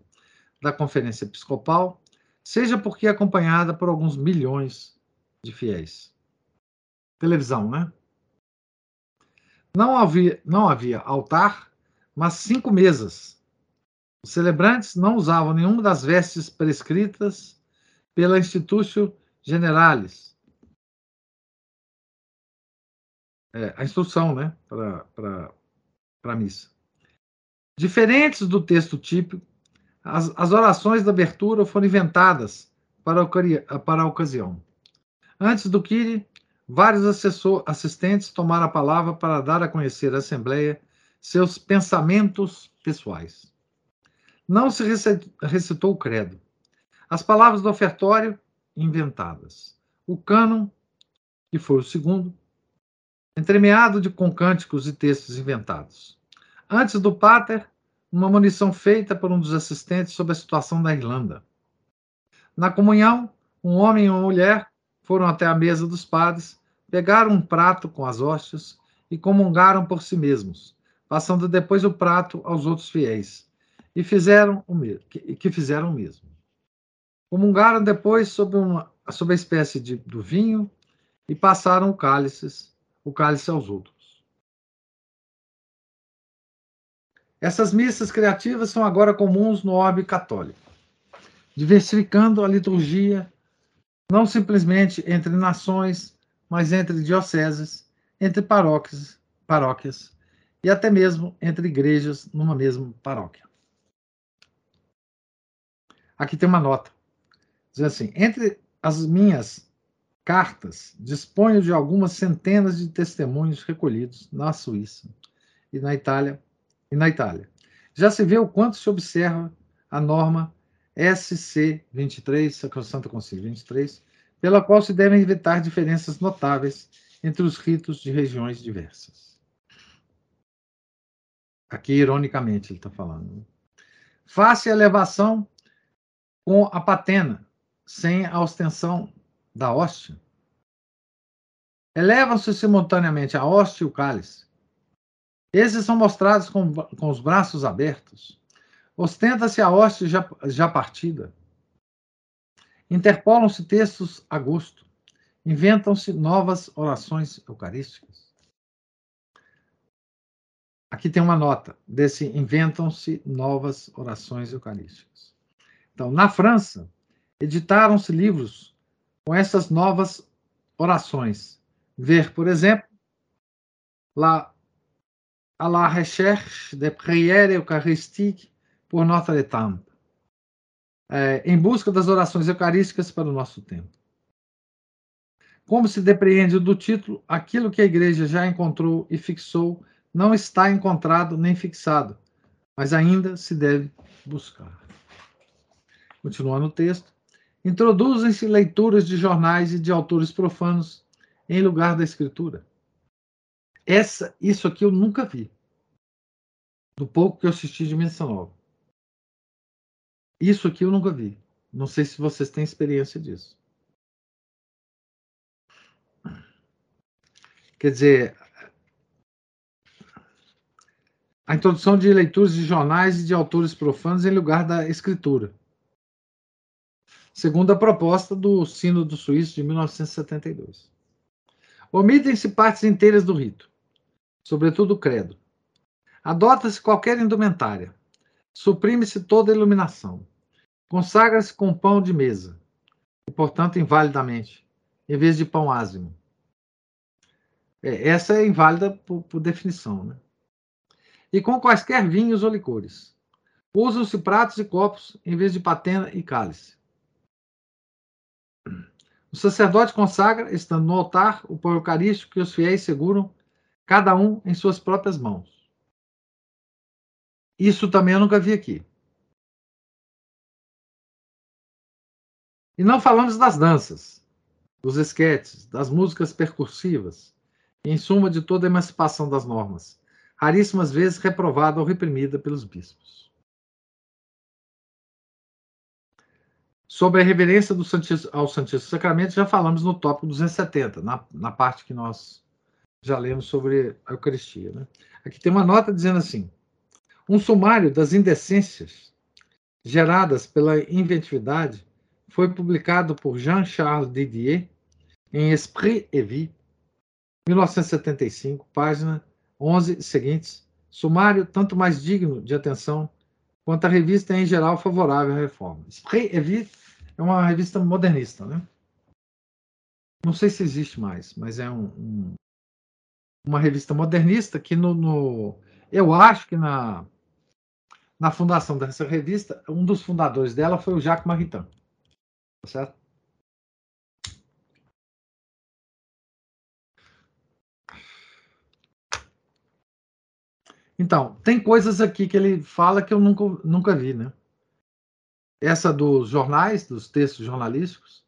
da Conferência Episcopal, seja porque acompanhada por alguns milhões de fiéis televisão, né? Não havia, não havia altar, mas cinco mesas. Os celebrantes não usavam nenhuma das vestes prescritas pela Institutio Generalis. É, a instrução, né, para a missa. Diferentes do texto típico, as, as orações da abertura foram inventadas para a, para a ocasião. Antes do que Vários assessor, assistentes tomaram a palavra para dar a conhecer à Assembleia seus pensamentos pessoais. Não se recitou o credo. As palavras do ofertório, inventadas. O cânon, que foi o segundo, entremeado de com cânticos e textos inventados. Antes do pater, uma munição feita por um dos assistentes sobre a situação da Irlanda. Na comunhão, um homem e uma mulher foram até a mesa dos padres, pegaram um prato com as hóstias e comungaram por si mesmos, passando depois o prato aos outros fiéis, e fizeram o mesmo, que, fizeram o mesmo. Comungaram depois sobre, uma, sobre a espécie de, do vinho e passaram o cálice, o cálice aos outros. Essas missas criativas são agora comuns no orbe católico, diversificando a liturgia não simplesmente entre nações, mas entre dioceses, entre paróquias, paróquias e até mesmo entre igrejas numa mesma paróquia. Aqui tem uma nota. Diz assim: entre as minhas cartas, disponho de algumas centenas de testemunhos recolhidos na Suíça e na Itália. E na Itália. Já se vê o quanto se observa a norma SC 23, Sacrosanto Concílio 23, pela qual se devem evitar diferenças notáveis entre os ritos de regiões diversas. Aqui, ironicamente, ele está falando. Né? Face a elevação com a patena, sem a ostensão da hóstia. Elevam-se simultaneamente a hóstia e o cálice. Esses são mostrados com, com os braços abertos. Ostenta-se a hóstia já, já partida. Interpolam-se textos a gosto. Inventam-se novas orações eucarísticas. Aqui tem uma nota desse inventam-se novas orações eucarísticas. Então, na França, editaram-se livros com essas novas orações. Ver, por exemplo, la, à la recherche des prières eucharistiques pour notre temps. É, em busca das orações eucarísticas para o nosso tempo. Como se depreende do título, aquilo que a igreja já encontrou e fixou não está encontrado nem fixado, mas ainda se deve buscar. Continuando o texto. Introduzem-se leituras de jornais e de autores profanos em lugar da escritura. Essa, isso aqui eu nunca vi. Do pouco que eu assisti de Missa Nova. Isso aqui eu nunca vi. Não sei se vocês têm experiência disso. Quer dizer, a introdução de leituras de jornais e de autores profanos em lugar da escritura segundo a proposta do Sínodo Suíço de 1972. Omitem-se partes inteiras do rito, sobretudo o credo. Adota-se qualquer indumentária. Suprime-se toda iluminação. Consagra-se com pão de mesa, e, portanto, invalidamente, em vez de pão ázimo. É, essa é inválida por, por definição. Né? E com quaisquer vinhos ou licores. Usam-se pratos e copos em vez de patena e cálice. O sacerdote consagra, estando no altar, o pão eucarístico que os fiéis seguram, cada um em suas próprias mãos. Isso também eu nunca vi aqui. E não falamos das danças, dos esquetes, das músicas percursivas, em suma, de toda a emancipação das normas, raríssimas vezes reprovada ou reprimida pelos bispos. Sobre a reverência Santíssimo, ao Santíssimo Sacramento, já falamos no tópico 270, na, na parte que nós já lemos sobre a Eucaristia. Né? Aqui tem uma nota dizendo assim: um sumário das indecências geradas pela inventividade foi publicado por Jean-Charles Didier em Esprit et Vie, 1975, página 11 seguintes. Sumário tanto mais digno de atenção quanto a revista é, em geral favorável à reforma. Esprit et Vie é uma revista modernista, né? Não sei se existe mais, mas é um, um, uma revista modernista que no, no, eu acho que na na fundação dessa revista, um dos fundadores dela foi o Jacques Maritain. Tá certo? Então, tem coisas aqui que ele fala que eu nunca, nunca vi, né? essa dos jornais, dos textos jornalísticos,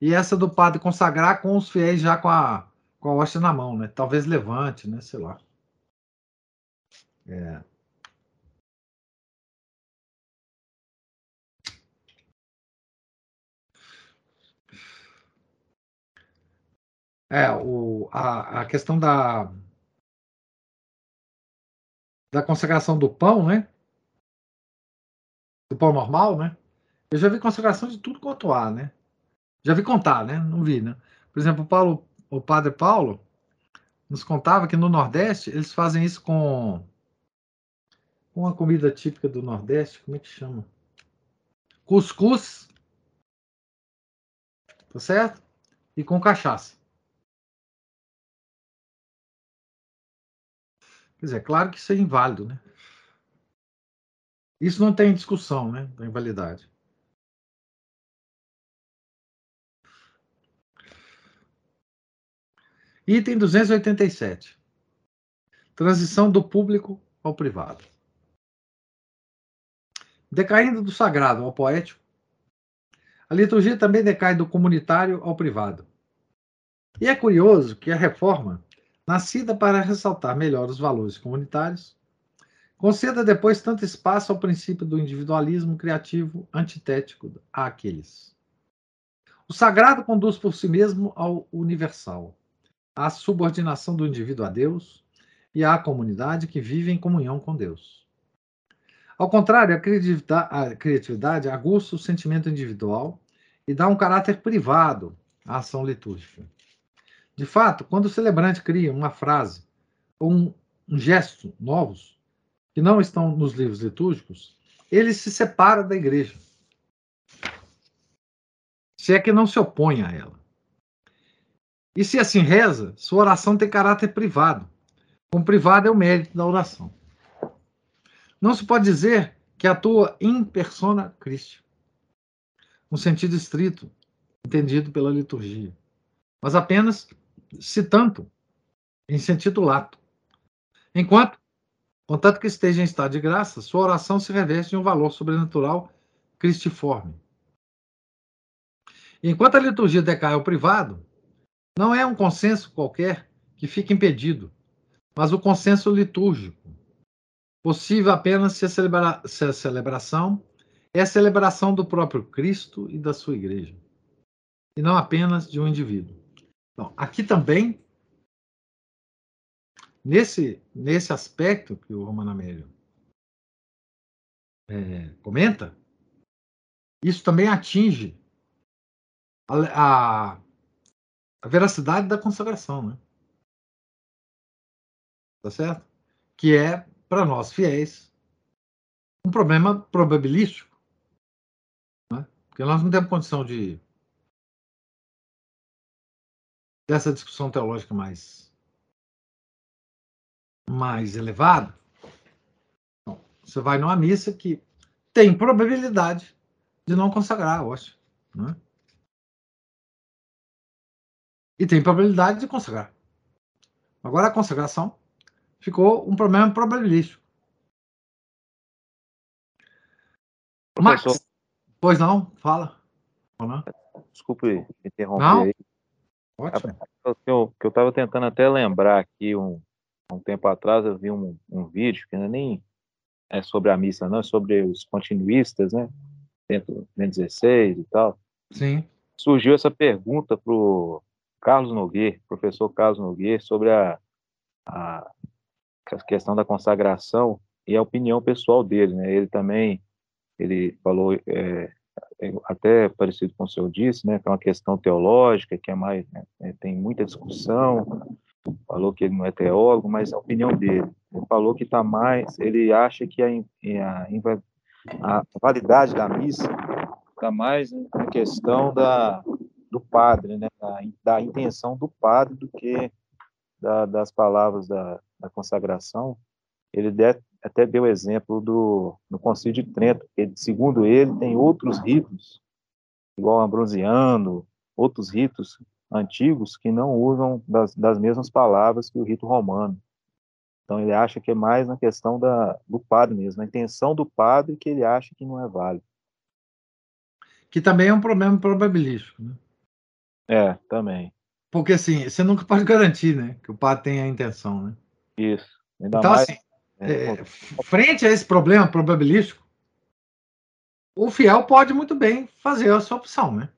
e essa do padre consagrar com os fiéis já com a, com a hóstia na mão, né? Talvez levante, né? Sei lá. É. É, o, a, a questão da, da consagração do pão, né? Do pão normal, né? Eu já vi consagração de tudo quanto há, né? Já vi contar, né? Não vi, né? Por exemplo, Paulo, o padre Paulo nos contava que no Nordeste eles fazem isso com uma comida típica do Nordeste, como é que chama? Cuscuz, tá certo? E com cachaça. Quer dizer, é claro que isso é inválido, né? Isso não tem discussão, né? Da invalidade. Item 287. Transição do público ao privado. Decaindo do sagrado ao poético, a liturgia também decai do comunitário ao privado. E é curioso que a reforma nascida para ressaltar melhor os valores comunitários, conceda depois tanto espaço ao princípio do individualismo criativo antitético àqueles. O sagrado conduz por si mesmo ao universal, à subordinação do indivíduo a Deus e à comunidade que vive em comunhão com Deus. Ao contrário, a criatividade aguça o sentimento individual e dá um caráter privado à ação litúrgica. De fato, quando o celebrante cria uma frase ou um, um gesto novos, que não estão nos livros litúrgicos, ele se separa da igreja. Se é que não se opõe a ela. E se assim reza, sua oração tem caráter privado. Como privado é o mérito da oração. Não se pode dizer que atua in persona Christi, no sentido estrito, entendido pela liturgia, mas apenas citando em sentido lato. Enquanto, contanto que esteja em estado de graça, sua oração se reveste de um valor sobrenatural cristiforme. Enquanto a liturgia decai ao privado, não é um consenso qualquer que fica impedido, mas o consenso litúrgico, possível apenas se a, celebra se a celebração é a celebração do próprio Cristo e da sua igreja, e não apenas de um indivíduo. Então, aqui também, nesse, nesse aspecto que o Romano Amélio é, comenta, isso também atinge a, a, a veracidade da consagração, né? Tá certo? Que é, para nós fiéis, um problema probabilístico. Né? Porque nós não temos condição de dessa discussão teológica mais mais elevada, você vai numa missa que tem probabilidade de não consagrar a hóstia. Né? E tem probabilidade de consagrar. Agora a consagração ficou um problema probabilístico. Max, pois não, fala. Desculpe interromper não? aí. Ótimo. Que eu estava tentando até lembrar aqui, um, um tempo atrás, eu vi um, um vídeo que não é nem é sobre a missa, não, é sobre os continuistas, né? Dentro do 16 e tal. Sim. Surgiu essa pergunta para o Carlos Nogueira, professor Carlos Nogueira, sobre a, a, a questão da consagração e a opinião pessoal dele, né? Ele também, ele falou é, é até parecido com o senhor disse, né, que é uma questão teológica, que é mais, né, é, tem muita discussão, falou que ele não é teólogo, mas a opinião dele, ele falou que está mais, ele acha que a, a, a validade da missa está mais na questão da, do padre, né, da, da intenção do padre do que da, das palavras da, da consagração, ele até deu exemplo do no Concílio de Trento, que segundo ele tem outros ritos, igual Ambrosiano, outros ritos antigos que não usam das, das mesmas palavras que o rito romano. Então ele acha que é mais na questão da, do padre mesmo, a intenção do padre que ele acha que não é válido. Que também é um problema probabilístico, né? É, também. Porque assim, você nunca pode garantir, né? Que o padre tenha a intenção, né? Isso. Ainda então, mais, assim, é, frente a esse problema probabilístico, o fiel pode muito bem fazer a sua opção, né?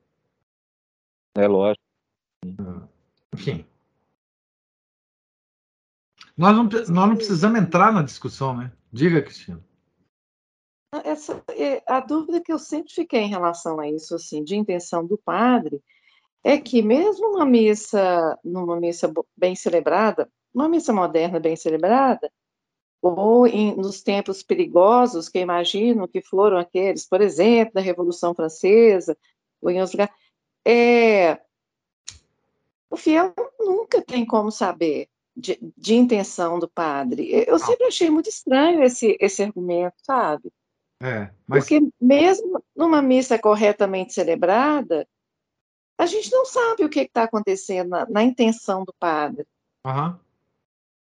É lógico. Enfim. Nós não, nós não precisamos entrar na discussão, né? Diga, Cristina. Essa, é, a dúvida que eu sempre fiquei em relação a isso, assim, de intenção do padre, é que mesmo uma missa, numa missa bem celebrada, uma missa moderna bem celebrada, ou em, nos tempos perigosos que imagino que foram aqueles, por exemplo, da Revolução Francesa, ou em outros lugares, é, o fiel nunca tem como saber de, de intenção do padre. Eu sempre achei muito estranho esse, esse argumento, sabe? É, mas... Porque mesmo numa missa corretamente celebrada, a gente não sabe o que está acontecendo na, na, intenção do padre. Uhum.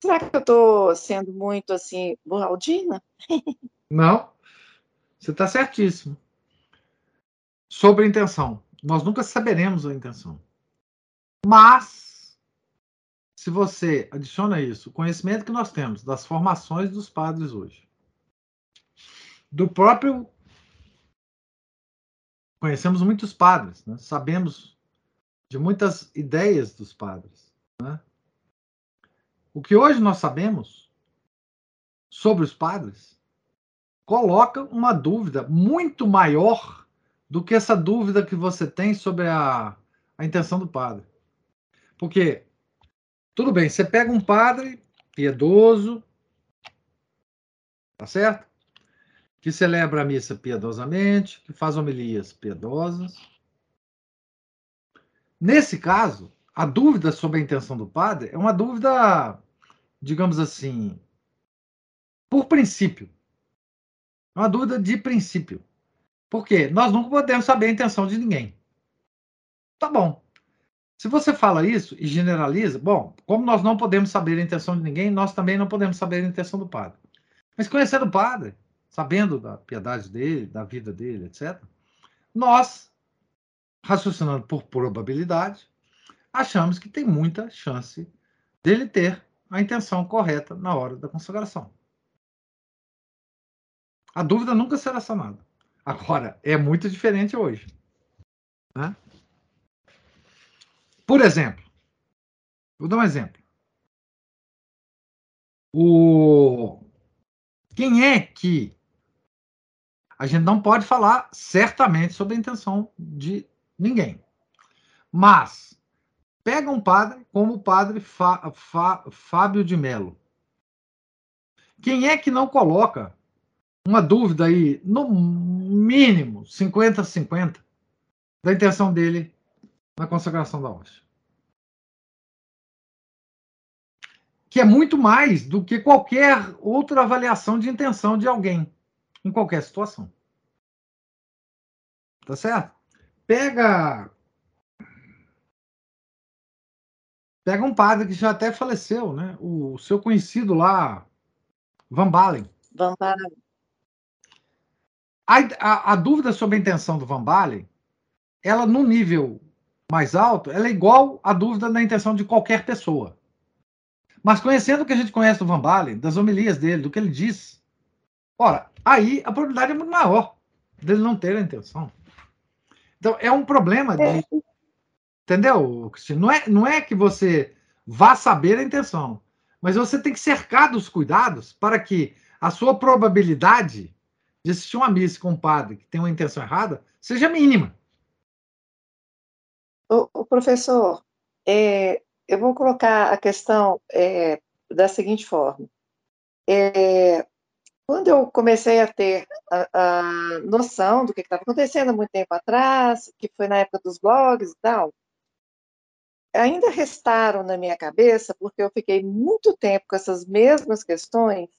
Será que eu estou sendo muito assim, burraldina? Não, você está certíssimo. Sobre a intenção. Nós nunca saberemos a intenção. Mas, se você adiciona isso, o conhecimento que nós temos das formações dos padres hoje, do próprio. Conhecemos muitos padres, né? sabemos de muitas ideias dos padres. Né? O que hoje nós sabemos sobre os padres coloca uma dúvida muito maior do que essa dúvida que você tem sobre a, a intenção do padre. Porque, tudo bem, você pega um padre piedoso, tá certo? Que celebra a missa piedosamente, que faz homilias piedosas. Nesse caso, a dúvida sobre a intenção do padre é uma dúvida, digamos assim, por princípio. É uma dúvida de princípio. Porque nós nunca podemos saber a intenção de ninguém. Tá bom. Se você fala isso e generaliza, bom, como nós não podemos saber a intenção de ninguém, nós também não podemos saber a intenção do padre. Mas conhecendo o padre, sabendo da piedade dele, da vida dele, etc., nós, raciocinando por probabilidade, achamos que tem muita chance dele ter a intenção correta na hora da consagração. A dúvida nunca será sanada. Agora, é muito diferente hoje. Né? Por exemplo, vou dar um exemplo. O... Quem é que. A gente não pode falar certamente sobre a intenção de ninguém. Mas, pega um padre como o padre Fá, Fá, Fábio de Mello. Quem é que não coloca uma dúvida aí, no mínimo 50-50, da intenção dele na consagração da hóstia. Que é muito mais do que qualquer outra avaliação de intenção de alguém, em qualquer situação. Tá certo? Pega. Pega um padre que já até faleceu, né? O seu conhecido lá, Van Balen. Van Balen. A, a, a, dúvida sobre a intenção do Van Balen, ela no nível mais alto, ela é igual à dúvida da intenção de qualquer pessoa. Mas conhecendo o que a gente conhece do Van Balen, das homilias dele, do que ele diz, ora, aí a probabilidade é muito maior dele não ter a intenção. Então, é um problema de. É. Entendeu, Cristina? Não é, não é que você vá saber a intenção, mas você tem que cercar dos cuidados para que a sua probabilidade de assistir uma missa com um padre que tem uma intenção errada seja mínima. O, o professor, é, eu vou colocar a questão é, da seguinte forma. É, quando eu comecei a ter a, a noção do que estava acontecendo há muito tempo atrás, que foi na época dos blogs e tal, ainda restaram na minha cabeça, porque eu fiquei muito tempo com essas mesmas questões,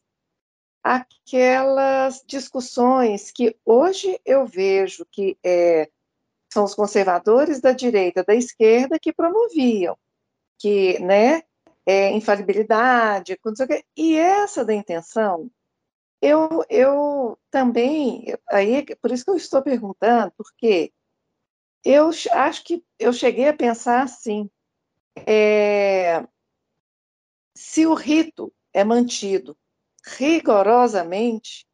aquelas discussões que hoje eu vejo que é, são os conservadores da direita, da esquerda que promoviam, que, né, é, infalibilidade, e essa da intenção, eu, eu também, aí, por isso que eu estou perguntando, porque eu acho que eu cheguei a pensar assim, é, se o rito é mantido rigorosamente,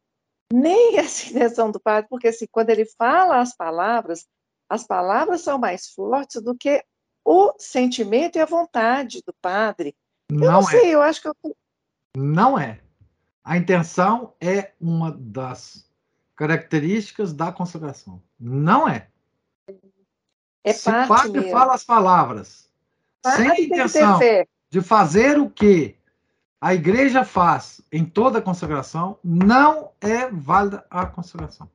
nem essa intenção do padre, porque assim, quando ele fala as palavras, as palavras são mais fortes do que o sentimento e a vontade do padre. Eu não, não sei, é. eu acho que eu... Não é. A intenção é uma das características da consagração. Não é. É Se parte o padre mesmo. fala as palavras sem a intenção de fazer o que a igreja faz em toda a consagração, não é válida a consagração.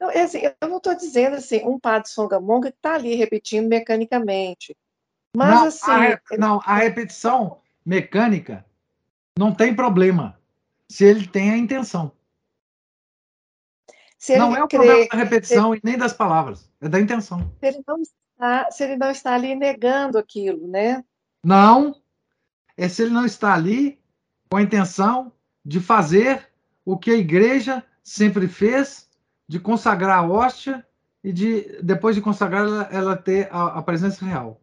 Não, é assim, eu não estou dizendo assim, um padre songamonga que está ali repetindo mecanicamente. Mas não, assim. A, não, a repetição mecânica não tem problema se ele tem a intenção. não é o crê, problema da repetição e nem das palavras, é da intenção. Se ele, não está, se ele não está ali negando aquilo, né? Não, é se ele não está ali com a intenção de fazer o que a igreja sempre fez, de consagrar a hóstia e de, depois de consagrar, ela, ela ter a, a presença real.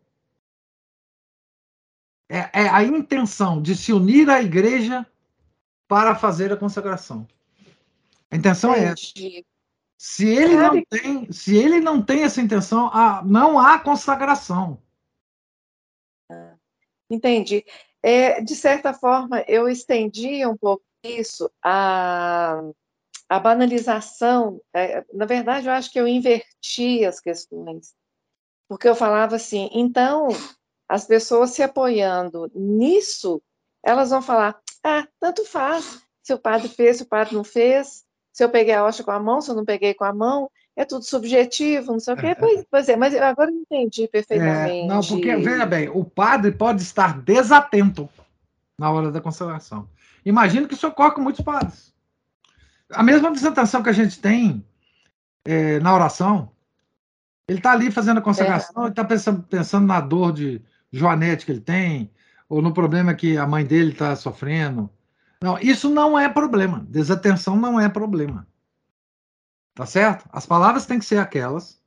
É, é, a intenção de se unir à igreja para fazer a consagração. A intenção é essa. Se ele não tem, se ele não tem essa intenção, não há consagração. Entendi. É, de certa forma, eu estendi um pouco isso a, a banalização. É, na verdade, eu acho que eu inverti as questões, porque eu falava assim, então as pessoas se apoiando nisso, elas vão falar: ah, tanto faz, se o padre fez, se o padre não fez, se eu peguei a hoxa com a mão, se eu não peguei com a mão, é tudo subjetivo, não sei o quê. Pois, pois é, mas eu agora entendi perfeitamente. É, não, porque, veja bem, o padre pode estar desatento na hora da consagração. Imagino que isso ocorre com muitos padres. A mesma desatenção que a gente tem é, na oração, ele está ali fazendo a consagração, é. ele está pensando, pensando na dor de, Joanete que ele tem, ou no problema que a mãe dele está sofrendo. Não, isso não é problema. Desatenção não é problema. Tá certo? As palavras têm que ser aquelas,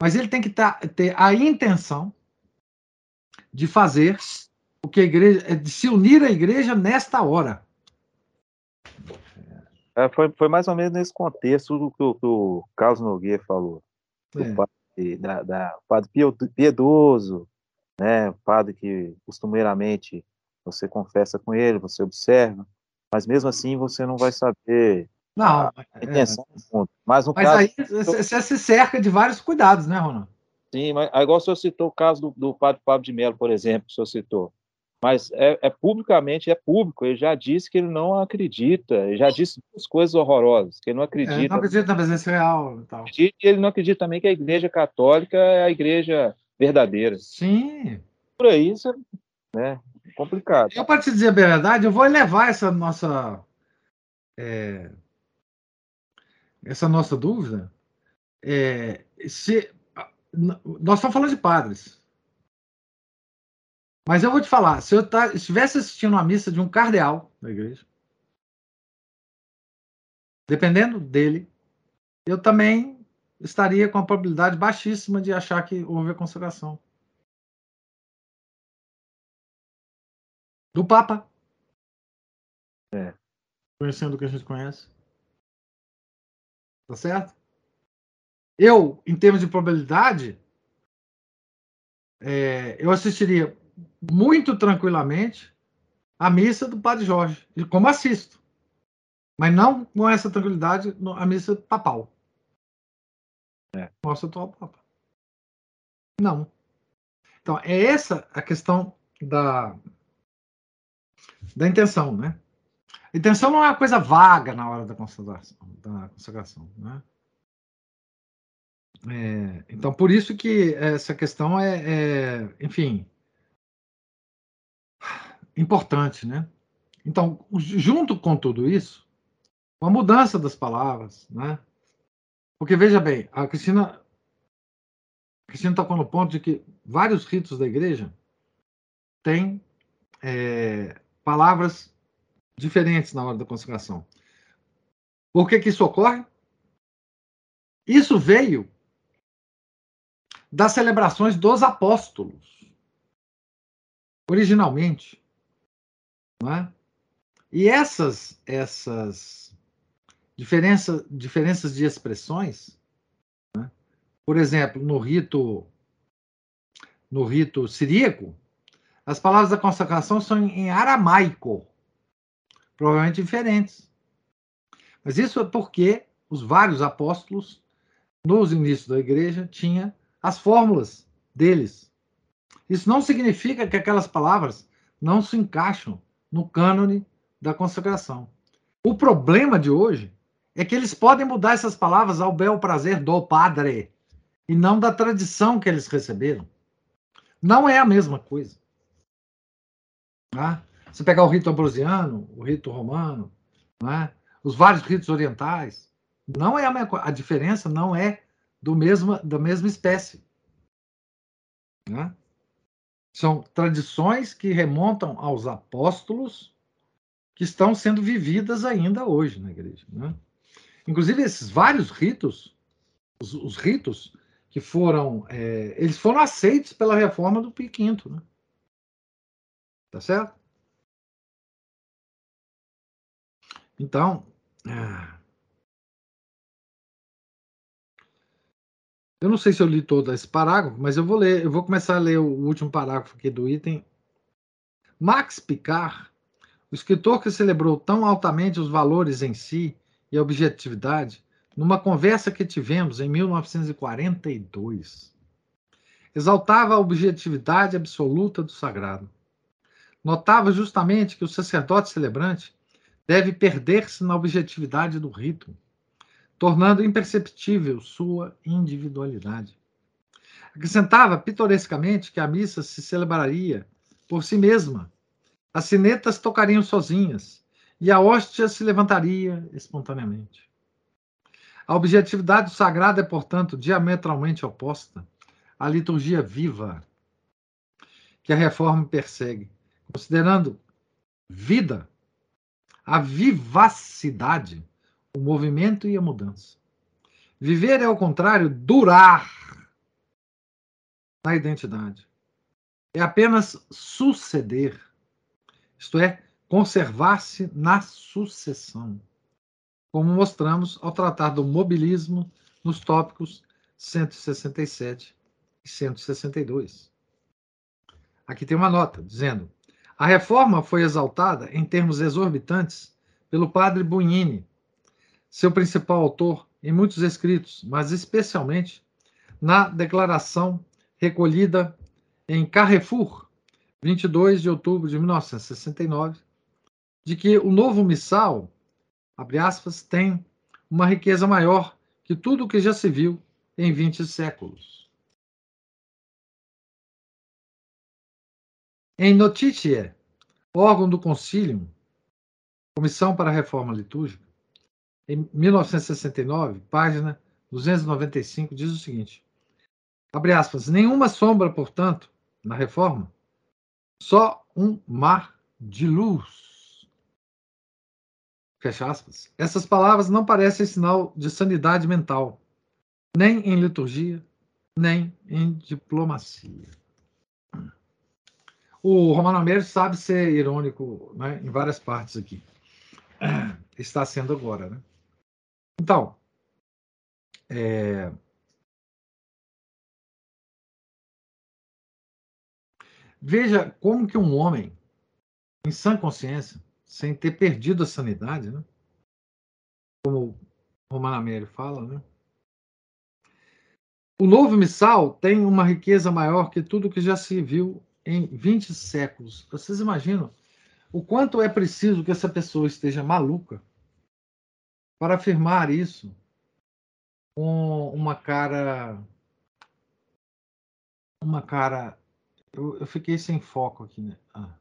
mas ele tem que tá, ter a intenção de fazer o que a igreja, de se unir à igreja nesta hora. É, foi, foi mais ou menos nesse contexto do que o, o Carlos Nogueira falou. É. Do padre, da, da, padre piedoso, né? O padre que costumeiramente você confessa com ele, você observa, mas mesmo assim você não vai saber não, a é, intenção é, do mundo. Mas, no mas caso, aí você se cerca de vários cuidados, né, Ronaldo? Sim, mas igual o senhor citou o caso do, do padre Pablo de Mello, por exemplo, o senhor citou. Mas é, é, publicamente, é público, ele já disse que ele não acredita, ele já disse duas coisas horrorosas, que ele não acredita. É, não acredita na presença real e tal. E ele não acredita também que a igreja católica é a igreja verdadeira. Sim. Por aí isso é né, complicado. Eu, para te dizer a verdade, eu vou elevar essa nossa. É, essa nossa dúvida. É, se, nós estamos falando de padres. Mas eu vou te falar, se eu tá, estivesse assistindo uma missa de um cardeal da igreja, dependendo dele, eu também estaria com a probabilidade baixíssima de achar que houve a consagração. Do Papa. É. Conhecendo o que a gente conhece. Tá certo? Eu, em termos de probabilidade, é, eu assistiria muito tranquilamente a missa do Padre Jorge, como assisto. Mas não com essa tranquilidade a missa papal. É. Nossa atual Papa. Não. Então, é essa a questão da, da intenção, né? Intenção não é uma coisa vaga na hora da consagração, da consagração né? É, então, por isso que essa questão é, é, enfim, importante, né? Então, junto com tudo isso, uma mudança das palavras, né? Porque veja bem, a Cristina, a Cristina tocou no ponto de que vários ritos da igreja têm é, palavras diferentes na hora da consagração. Por que, que isso ocorre? Isso veio das celebrações dos apóstolos. originalmente. Não é? E essas, essas diferença, diferenças de expressões, né? por exemplo, no rito, no rito siríaco, as palavras da consagração são em aramaico, provavelmente diferentes. Mas isso é porque os vários apóstolos, nos inícios da igreja, tinham as fórmulas deles. Isso não significa que aquelas palavras não se encaixam no cânone da consagração. O problema de hoje é que eles podem mudar essas palavras ao bel prazer do Padre e não da tradição que eles receberam. Não é a mesma coisa. Tá? Você pegar o rito ambrosiano, o rito romano, é? os vários ritos orientais, não é a mesma coisa. A diferença não é do mesma, da mesma espécie. Né? São tradições que remontam aos apóstolos que estão sendo vividas ainda hoje na igreja. Né? Inclusive, esses vários ritos, os, os ritos que foram, é, eles foram aceitos pela reforma do Pio V. Né? Tá certo? Então, é, eu não sei se eu li todo esse parágrafo, mas eu vou ler, eu vou começar a ler o último parágrafo aqui do item. Max Picard o escritor que celebrou tão altamente os valores em si e objetividade, numa conversa que tivemos em 1942, exaltava a objetividade absoluta do sagrado. Notava justamente que o sacerdote celebrante deve perder-se na objetividade do rito, tornando imperceptível sua individualidade. Acrescentava pitorescamente que a missa se celebraria por si mesma, as sinetas tocariam sozinhas e a hóstia se levantaria espontaneamente. A objetividade do sagrado é, portanto, diametralmente oposta à liturgia viva que a reforma persegue, considerando vida a vivacidade, o movimento e a mudança. Viver é, ao contrário, durar na identidade. É apenas suceder isto é, conservar-se na sucessão, como mostramos ao tratar do mobilismo nos tópicos 167 e 162. Aqui tem uma nota dizendo: a reforma foi exaltada em termos exorbitantes pelo padre Bunini, seu principal autor em muitos escritos, mas especialmente na declaração recolhida em Carrefour, 22 de outubro de 1969, de que o novo missal, abre aspas, tem uma riqueza maior que tudo o que já se viu em 20 séculos. Em Notitie, órgão do Concílio, Comissão para a Reforma Litúrgica, em 1969, página 295, diz o seguinte: abre aspas, nenhuma sombra, portanto, na reforma, só um mar de luz. Fecha aspas. Essas palavras não parecem sinal de sanidade mental, nem em liturgia, nem em diplomacia. O Romano Américo sabe ser irônico né, em várias partes aqui. (clears throat) Está sendo agora. Né? Então, é, Veja como que um homem, em sã consciência, sem ter perdido a sanidade, né? como Romano Américo fala, né? O novo missal tem uma riqueza maior que tudo que já se viu em 20 séculos. Vocês imaginam o quanto é preciso que essa pessoa esteja maluca para afirmar isso com uma cara uma cara eu, eu fiquei sem foco aqui, né? Ah.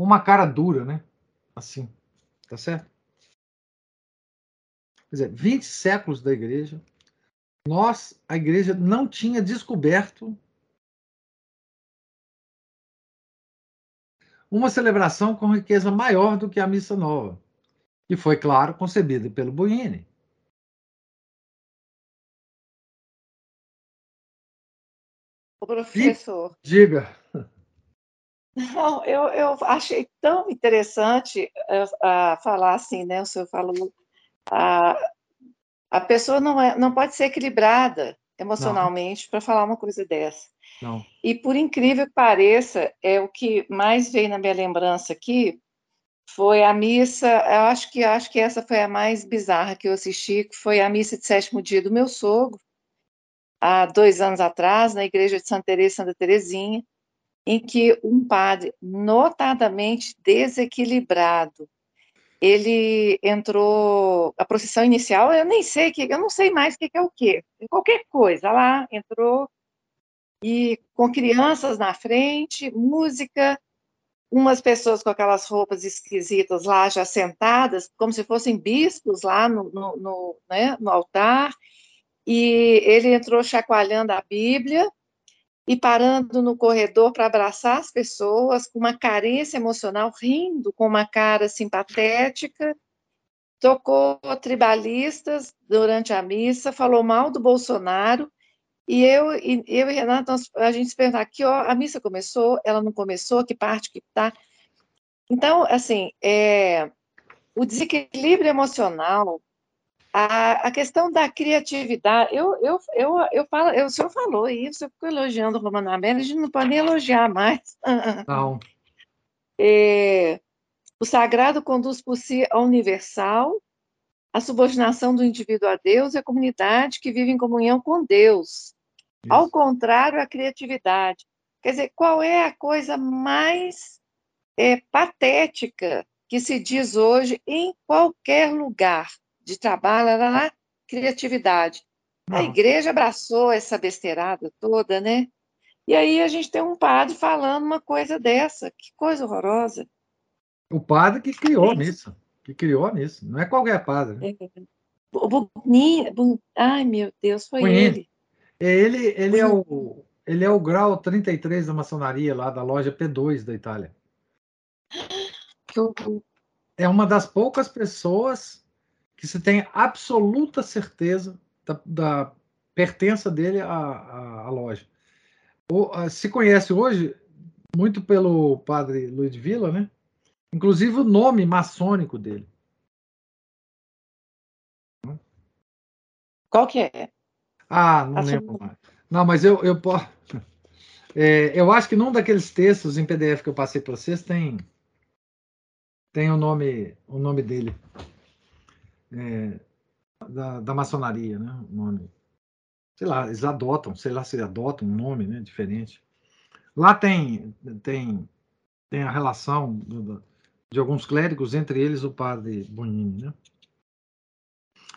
Uma cara dura, né? Assim, tá certo? Quer dizer, 20 séculos da igreja, nós, a igreja, não tinha descoberto uma celebração com riqueza maior do que a missa nova, que foi, claro, concebida pelo Buini. professor. Diga. Não, eu, eu achei tão interessante uh, falar assim, né? O senhor falou, a, a pessoa não, é, não pode ser equilibrada emocionalmente para falar uma coisa dessa. Não. E por incrível que pareça, é o que mais veio na minha lembrança aqui foi a missa. Eu acho que acho que essa foi a mais bizarra que eu assisti, que foi a missa de sétimo dia do meu sogro, há dois anos atrás, na igreja de Santa Teresa Santa Terezinha, em que um padre notadamente desequilibrado ele entrou a procissão inicial eu nem sei que eu não sei mais o que, é o que qualquer coisa lá entrou e com crianças na frente música umas pessoas com aquelas roupas esquisitas lá já sentadas como se fossem bispos lá no, no, no, né, no altar e ele entrou chacoalhando a Bíblia e parando no corredor para abraçar as pessoas, com uma carência emocional, rindo com uma cara simpatética, tocou tribalistas durante a missa, falou mal do Bolsonaro, e eu e, eu e Renato, a gente se perguntar aqui, ó, a missa começou, ela não começou, que parte que está. Então, assim, é, o desequilíbrio emocional a, a questão da criatividade, eu, eu, eu, eu falo, eu, o senhor falou isso, eu fico elogiando o Romano Amélia, a gente não pode nem elogiar mais. (laughs) Não. É, o sagrado conduz por si ao universal, a subordinação do indivíduo a Deus e a comunidade que vive em comunhão com Deus. Isso. Ao contrário, a criatividade. Quer dizer, qual é a coisa mais é, patética que se diz hoje em qualquer lugar? De trabalho, lá, lá, criatividade. A igreja abraçou essa besteirada toda, né? E aí a gente tem um padre falando uma coisa dessa. Que coisa horrorosa. O padre que criou nisso. Que criou nisso. Não é qualquer padre. Né? É. Boninho, ai, meu Deus, foi ele. Ele, ele, é o, ele é o grau 33 da maçonaria lá da loja P2 da Itália. (gasps) É uma das poucas pessoas que se tem absoluta certeza da, da pertença dele à, à, à loja. O, a, se conhece hoje muito pelo padre Luiz Villa, né? Inclusive o nome maçônico dele. Qual que é? Ah, não lembro mais. Não, mas eu, eu posso. (laughs) É, eu acho que num daqueles textos em PDF que eu passei para vocês tem tem o nome o nome dele é, da, da maçonaria, né? O nome. Sei lá, eles adotam, sei lá se adotam um nome né, diferente. Lá tem, tem, tem a relação do, de alguns clérigos, entre eles o padre Bonini, né?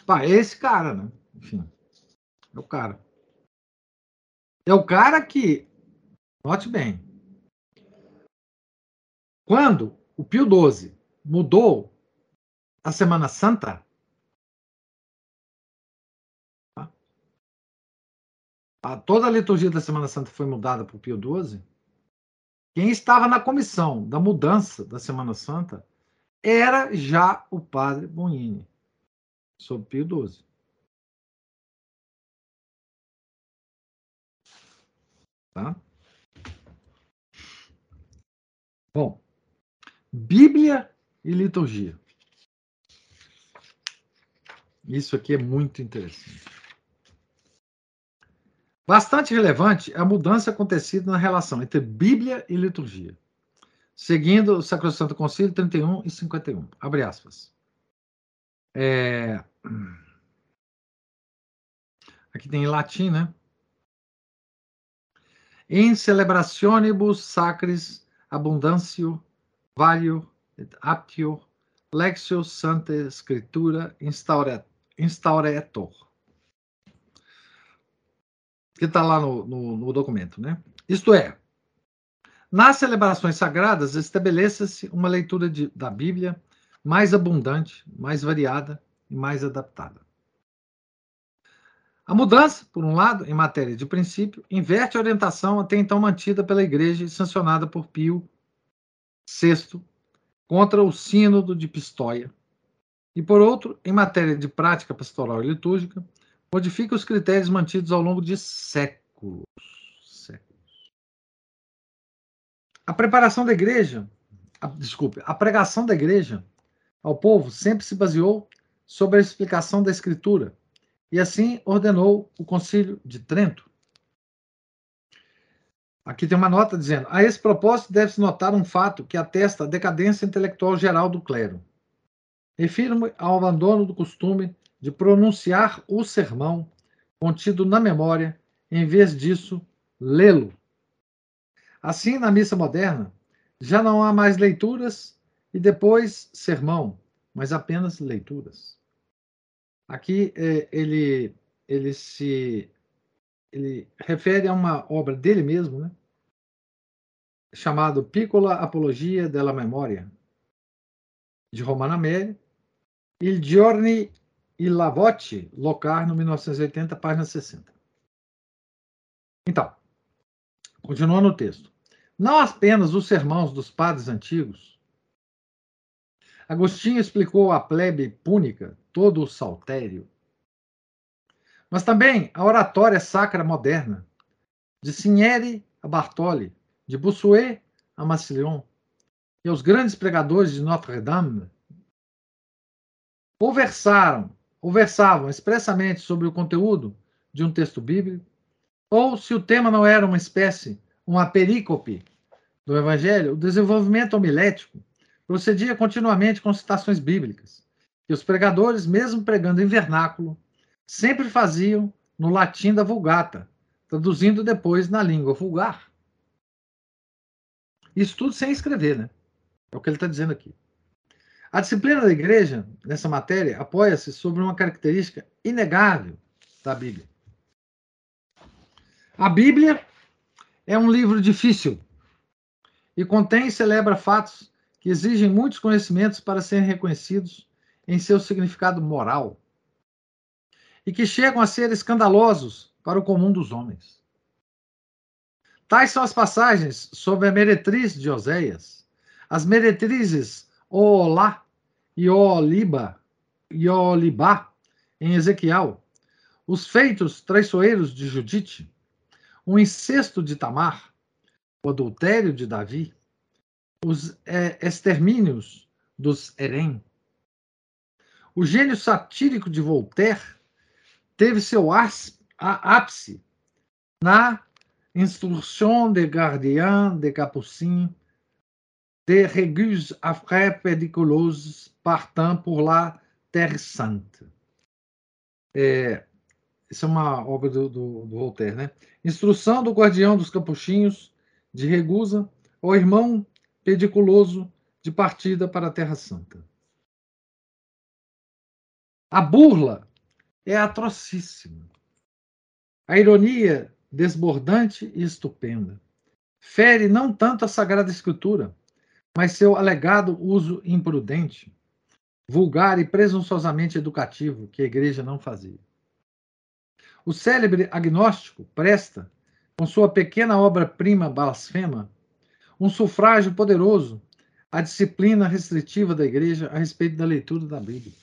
Pá, é esse cara, né? Enfim, é o cara. É o cara que, note bem, quando o Pio XII mudou a Semana Santa, a, toda a liturgia da Semana Santa foi mudada por Pio XII, quem estava na comissão da mudança da Semana Santa era já o padre Bonini, sob Pio XII. Tá? Bom, Bíblia e liturgia. Isso aqui é muito interessante. Bastante relevante a mudança acontecida na relação entre Bíblia e liturgia, seguindo o Sacrosanto Concílio 31 e 51. Abre aspas. É... Aqui tem em latim, né? In celebrationibus sacris abundantio valio et aptio lexio santa scriptura instauretor que está lá no, no, no documento, né? Isto é, nas celebrações sagradas estabeleça-se uma leitura de, da Bíblia mais abundante, mais variada e mais adaptada. A mudança, por um lado, em matéria de princípio, inverte a orientação até então mantida pela Igreja e sancionada por Pio VI contra o Sínodo de Pistoia. E, por outro, em matéria de prática pastoral e litúrgica, modifica os critérios mantidos ao longo de séculos. séculos. A preparação da igreja, a, desculpe, a pregação da igreja ao povo sempre se baseou sobre a explicação da Escritura, e assim ordenou o Concílio de Trento. Aqui tem uma nota dizendo: a esse propósito deve-se notar um fato que atesta a decadência intelectual geral do clero. Refiro-me ao abandono do costume de pronunciar o sermão contido na memória, em vez disso, lê-lo. Assim, na missa moderna, já não há mais leituras e depois sermão, mas apenas leituras. Aqui é, ele, ele se ele refere a uma obra dele mesmo, né? chamado Piccola Apologia della Memoria, de Romana Meri, Il giorni e Lavotte, Locarno, 1980, página 60. Então, continuando o texto. Não apenas os sermãos dos padres antigos. Agostinho explicou à plebe púnica todo o saltério. Mas também a oratória sacra moderna, de Cinieri a Bartoli, de Bossuet a Massillon, e os grandes pregadores de Notre-Dame, ou versaram, ou versavam expressamente sobre o conteúdo de um texto bíblico, ou se o tema não era uma espécie, uma perícope do Evangelho, o desenvolvimento homilético procedia continuamente com citações bíblicas, que os pregadores, mesmo pregando em vernáculo, sempre faziam no latim da Vulgata, traduzindo depois na língua vulgar. Isso tudo sem escrever, né? É o que ele está dizendo aqui. A disciplina da igreja, nessa matéria, apoia-se sobre uma característica inegável da Bíblia. A Bíblia é um livro difícil e contém e celebra fatos que exigem muitos conhecimentos para serem reconhecidos em seu significado moral e que chegam a ser escandalosos para o comum dos homens. Tais são as passagens sobre a meretriz de Oséias, as meretrizes Olá e Oliba e Olibá em Ezequiel, os feitos traiçoeiros de Judite, o incesto de Tamar, o adultério de Davi, os é, extermínios dos Herém. O gênio satírico de Voltaire teve seu ápice na Instruction de Gardien de Capucin de Régus après pédiculosos partant pour la Terre Sainte. É, isso é uma obra do, do, do, Voltaire, né? Instrução do guardião dos capuchinhos de Regusa ao irmão pediculoso de partida para a Terra Santa. A burla é atrocíssima. A ironia desbordante e estupenda. Fere não tanto a Sagrada Escritura, mas seu alegado uso imprudente, vulgar e presunçosamente educativo que a igreja não fazia. O célebre agnóstico presta, com sua pequena obra-prima blasfema, um sufrágio poderoso à disciplina restritiva da igreja a respeito da leitura da Bíblia.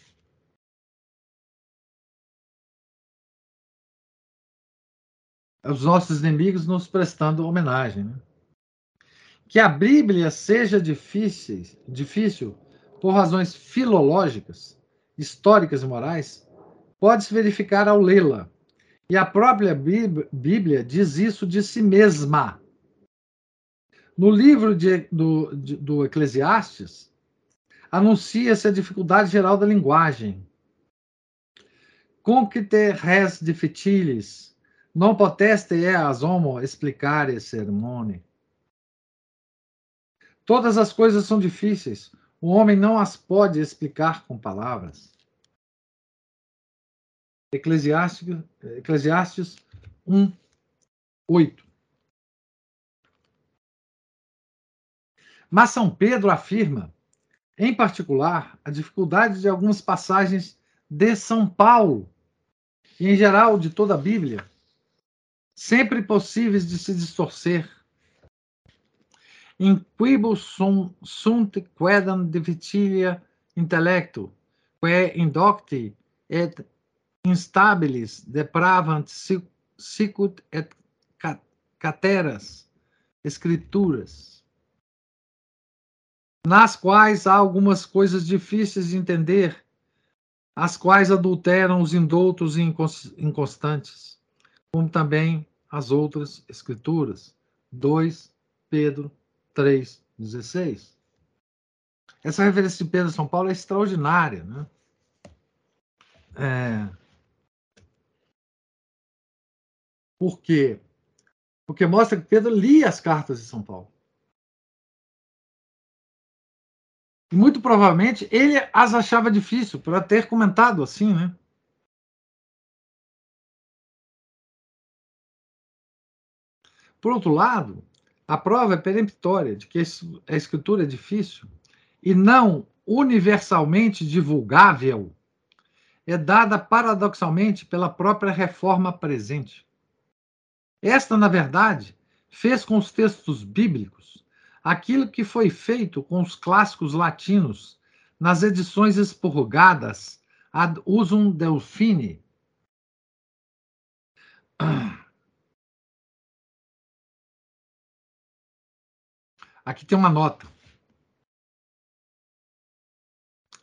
os nossos inimigos nos prestando homenagem. Né? Que a Bíblia seja difícil, difícil por razões filológicas, históricas e morais, pode-se verificar ao lê-la. E a própria Bíblia diz isso de si mesma. No livro de, do, de, do Eclesiastes, anuncia-se a dificuldade geral da linguagem. Conquite res difficilis, non poteste eas homo explicare sermone. Todas as coisas são difíceis. O homem não as pode explicar com palavras. Eclesiastes, Eclesiastes 1, 8. Mas São Pedro afirma, em particular, a dificuldade de algumas passagens de São Paulo, e em geral de toda a Bíblia, sempre possíveis de se distorcer. In quibus sunt quedam difficilia intellectu, quae indocti et instabilis depravant sicut et cateras escrituras. nas quais há algumas coisas difíceis de entender, as quais adulteram os indoutos e inconstantes, como também as outras escrituras. 2 Pedro 3, 16. Essa referência de Pedro São Paulo é extraordinária, né? É... Por quê? Porque mostra que Pedro lia as cartas de São Paulo. E muito provavelmente ele as achava difícil, por ter comentado assim, né? Por outro lado, a prova é peremptória de que a escritura é difícil e não universalmente divulgável é dada paradoxalmente pela própria reforma presente. Esta, na verdade, fez com os textos bíblicos aquilo que foi feito com os clássicos latinos nas edições expurgadas ad usum Delphini. Aqui tem uma nota.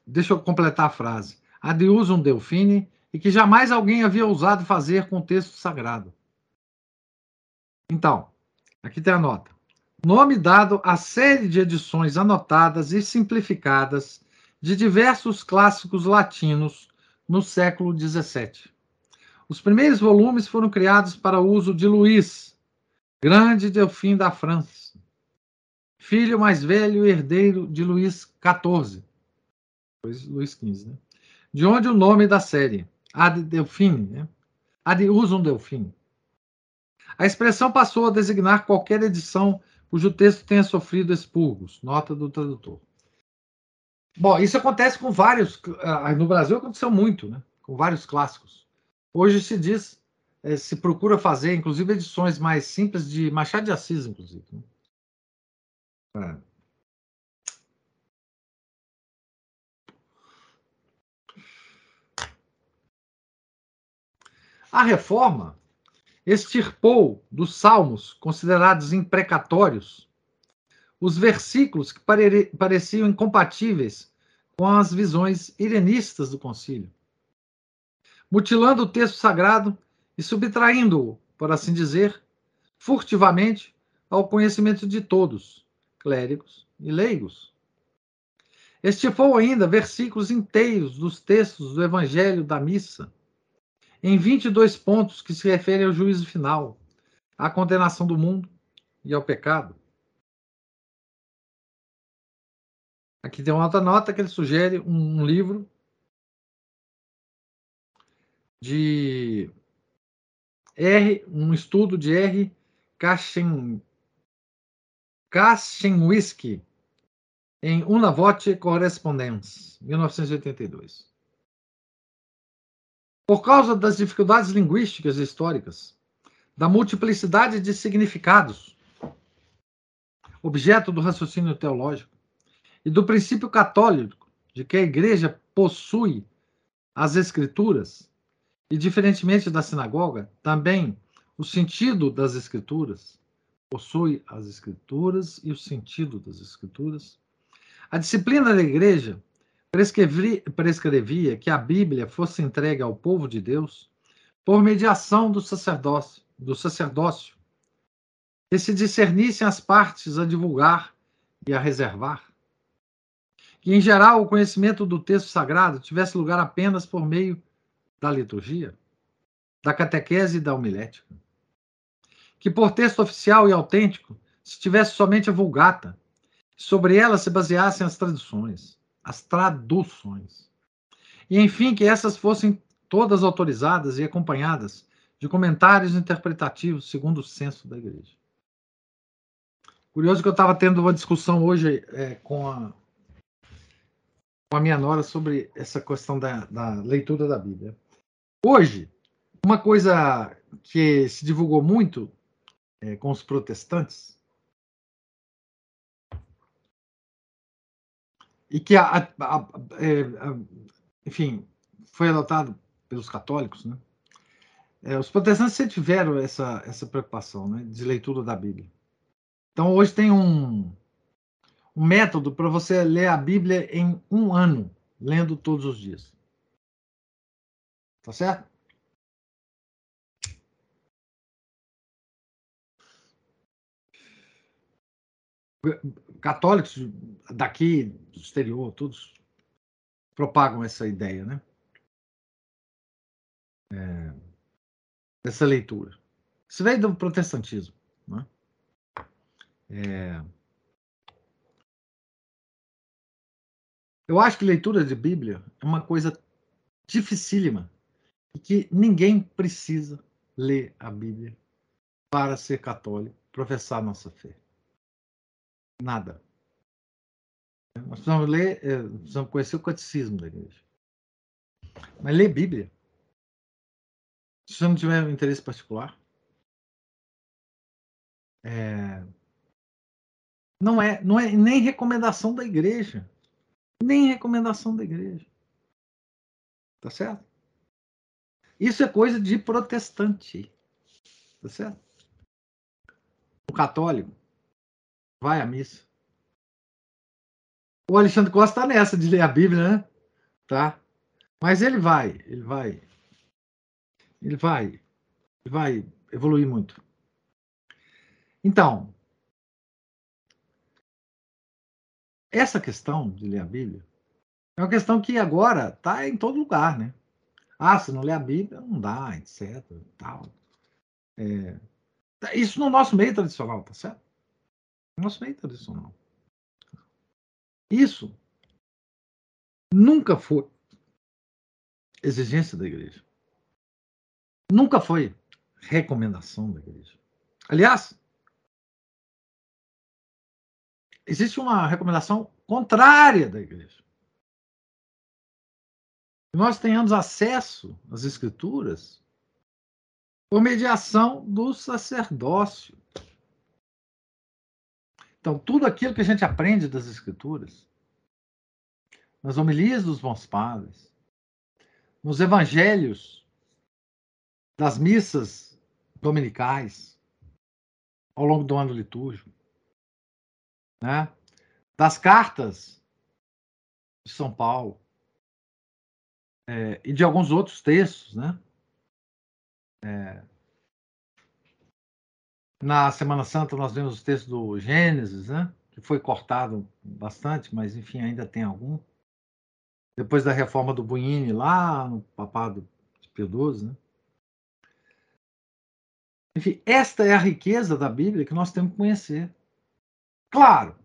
Deixa eu completar a frase. Ad usum Delphini e que jamais alguém havia ousado fazer com o texto sagrado. Então, aqui tem a nota. Nome dado à série de edições anotadas e simplificadas de diversos clássicos latinos no século XVII. Os primeiros volumes foram criados para o uso de Luís, grande delfim da França, filho mais velho e herdeiro de Luís XIV, depois Luís XV, né? de onde o nome da série, Ad Delphine, né? Ad Usum Delphine. A expressão passou a designar qualquer edição cujo texto tenha sofrido expurgos. Nota do tradutor. Bom, isso acontece com vários. Ah, no Brasil aconteceu muito, né? Com vários clássicos. Hoje se diz, eh, se procura fazer, inclusive, edições mais simples de Machado de Assis, inclusive. Né? É. A reforma extirpou dos salmos considerados imprecatórios os versículos que pareciam incompatíveis com as visões irenistas do concílio, mutilando o texto sagrado e subtraindo-o, por assim dizer, furtivamente ao conhecimento de todos, clérigos e leigos. Estipou ainda versículos inteiros dos textos do Evangelho da Missa, em 22 pontos que se referem ao juízo final, à condenação do mundo e ao pecado. Aqui tem uma outra nota que ele sugere um, um livro de R, um estudo de R. Kashin, Kashinwiski em Una Voce Correspondence, 1982. Por causa das dificuldades linguísticas e históricas, da multiplicidade de significados, objeto do raciocínio teológico, e do princípio católico de que a igreja possui as escrituras, e diferentemente da sinagoga, também o sentido das escrituras, possui as escrituras e o sentido das escrituras. A disciplina da igreja prescrevia que a Bíblia fosse entregue ao povo de Deus por mediação do sacerdócio, do sacerdócio, que se discernissem as partes a divulgar e a reservar. Que, em geral, o conhecimento do texto sagrado tivesse lugar apenas por meio da liturgia, da catequese e da homilética. Que, por texto oficial e autêntico, se tivesse somente a vulgata, sobre ela se baseassem as tradições as traduções. E, enfim, que essas fossem todas autorizadas e acompanhadas de comentários interpretativos segundo o senso da igreja. Curioso que eu estava tendo uma discussão hoje é, com, a, com a minha nora sobre essa questão da, da leitura da Bíblia. Hoje, uma coisa que se divulgou muito é, com os protestantes e que, a, a, a, é, enfim, foi adotado pelos católicos, né? É, os protestantes sempre tiveram essa, essa preocupação né, de leitura da Bíblia. Então, hoje tem um, um método para você ler a Bíblia em um ano, lendo todos os dias. Tá certo? Católicos daqui, do exterior, todos propagam essa ideia, né? É, dessa leitura. Isso veio do protestantismo. Né? É, eu acho que leitura de Bíblia é uma coisa dificílima e que ninguém precisa ler a Bíblia para ser católico, professar nossa fé. Nada. Nós precisamos ler, é, precisamos conhecer o catecismo da igreja. Mas ler Bíblia, se você não tiver um interesse particular, é, não é, não é nem recomendação da igreja, nem recomendação da igreja, tá certo? Isso é coisa de protestante, tá certo? O católico vai à missa. O Alexandre Costa está nessa de ler a Bíblia, né? Tá? Mas ele vai, ele vai, ele vai, ele vai evoluir muito. Então, essa questão de ler a Bíblia é uma questão que agora está em todo lugar, né? Ah, se não ler a Bíblia, não dá, etc. Tal. É, isso no nosso meio tradicional, tá certo? Nosso meio tradicional. Isso nunca foi exigência da igreja. Nunca foi recomendação da igreja. Aliás, existe uma recomendação contrária da igreja. Nós tenhamos acesso às escrituras por mediação do sacerdócio. Então, tudo aquilo que a gente aprende das Escrituras, nas homilias dos bons padres, nos evangelhos, das missas dominicais, ao longo do ano litúrgico, né? das cartas de São Paulo é, e de alguns outros textos, né? É, na Semana Santa nós vemos os textos do Gênesis, né? que foi cortado bastante, mas enfim, ainda tem algum. Depois da reforma do Buini lá no papado de Pio XII, né? Enfim, esta é a riqueza da Bíblia que nós temos que conhecer. Claro,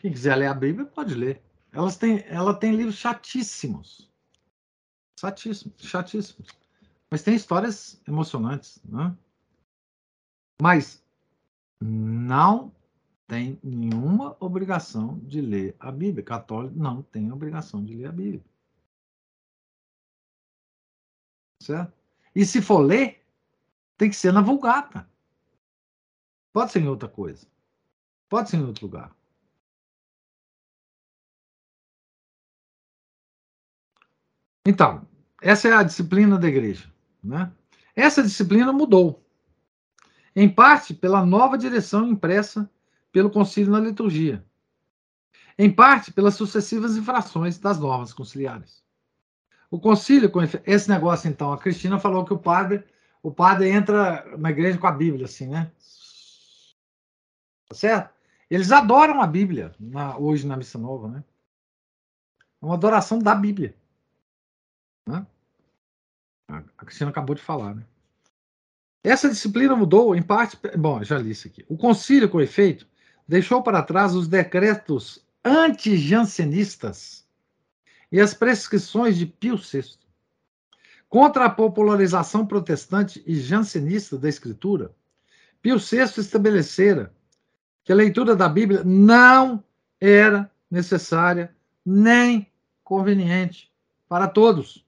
quem quiser ler a Bíblia pode ler. Elas têm, ela tem livros chatíssimos. Chatíssimos, chatíssimos. Mas tem histórias emocionantes, né? Mas não tem nenhuma obrigação de ler a Bíblia. Católico não tem obrigação de ler a Bíblia. Certo? E se for ler, tem que ser na Vulgata. Pode ser em outra coisa. Pode ser em outro lugar. Então, essa é a disciplina da igreja. Né? Essa disciplina mudou em parte pela nova direção impressa pelo concílio na liturgia, em parte pelas sucessivas infrações das normas conciliares. O concílio, esse negócio então, a Cristina falou que o padre, o padre entra na igreja com a Bíblia, assim, né? Tá certo? Eles adoram a Bíblia na, hoje na missa nova, né? É uma adoração da Bíblia. Né? A Cristina acabou de falar, né? Essa disciplina mudou, em parte. Bom, já li isso aqui. O concílio, com efeito, deixou para trás os decretos anti-jansenistas e as prescrições de Pio VI. Contra a popularização protestante e jansenista da Escritura, Pio VI estabelecera que a leitura da Bíblia não era necessária nem conveniente para todos.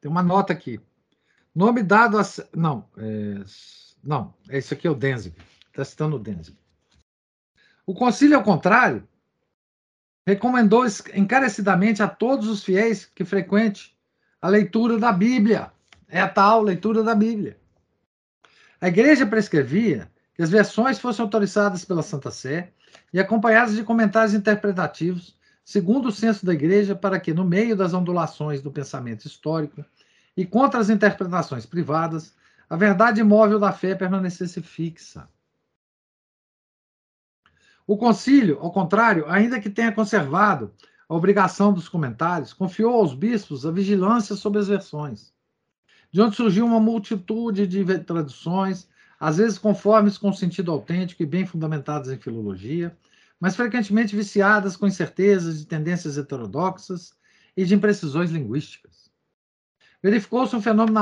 Tem uma nota aqui. Nome dado a. Não, é... não, esse aqui é o Denzig. Está citando o Denzig. O concílio, ao contrário, recomendou encarecidamente a todos os fiéis que frequente a leitura da Bíblia. É a tal leitura da Bíblia. A igreja prescrevia que as versões fossem autorizadas pela Santa Sé e acompanhadas de comentários interpretativos, segundo o senso da Igreja, para que, no meio das ondulações do pensamento histórico e contra as interpretações privadas, a verdade imóvel da fé permanecesse fixa. O concílio, ao contrário, ainda que tenha conservado a obrigação dos comentários, confiou aos bispos a vigilância sobre as versões, de onde surgiu uma multitude de traduções, às vezes conformes com sentido autêntico e bem fundamentadas em filologia, mas frequentemente viciadas com incertezas de tendências heterodoxas e de imprecisões linguísticas. Verificou-se um fenômeno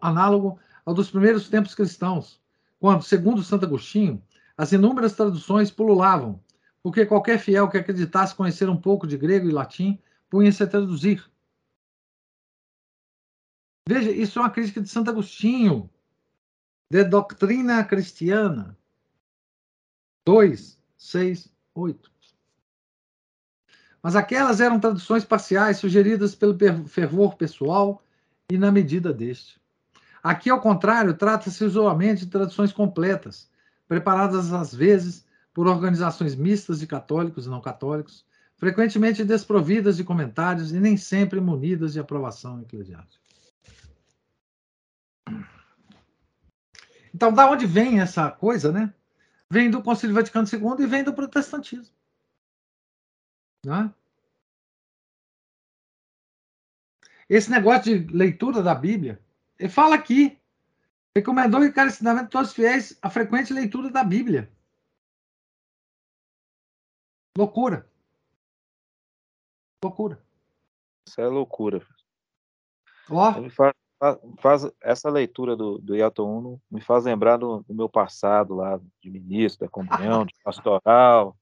análogo ao dos primeiros tempos cristãos, quando, segundo Santo Agostinho, as inúmeras traduções pululavam, porque qualquer fiel que acreditasse conhecer um pouco de grego e latim punha-se a traduzir. Veja, isso é uma crítica de Santo Agostinho, de doutrina cristiana. 2, 6, 8. Mas aquelas eram traduções parciais sugeridas pelo fervor pessoal e na medida deste. Aqui, ao contrário, trata-se usualmente de traduções completas, preparadas às vezes por organizações mistas de católicos e não católicos, frequentemente desprovidas de comentários e nem sempre munidas de aprovação eclesiástica. Então, da onde vem essa coisa, né? Vem do Concílio Vaticano II e vem do protestantismo. Né? Esse negócio de leitura da Bíblia, ele fala aqui, recomendou encarecidamente todos os fiéis a frequente leitura da Bíblia. Loucura. Loucura. Isso é loucura. Ó. Faz, faz, essa leitura do, do Yato Uno me faz lembrar do, do, meu passado lá, de ministro, da comunhão, de pastoral.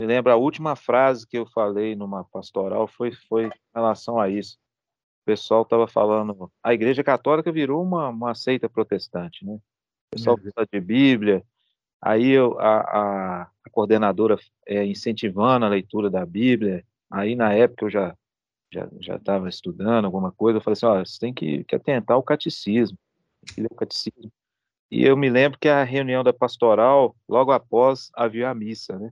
Me lembra a última frase que eu falei numa pastoral foi, foi em relação a isso. O pessoal estava falando, a Igreja Católica virou uma, uma seita protestante, né? O pessoal é. fala de Bíblia, Aí eu, a, a, a coordenadora é, incentivando a leitura da Bíblia. Aí na época eu já já já estava estudando alguma coisa. Eu falei assim, ó, você tem que, que atentar ao catecismo, tem que ler o catecismo. E eu me lembro que a reunião da pastoral, logo após havia a missa, né?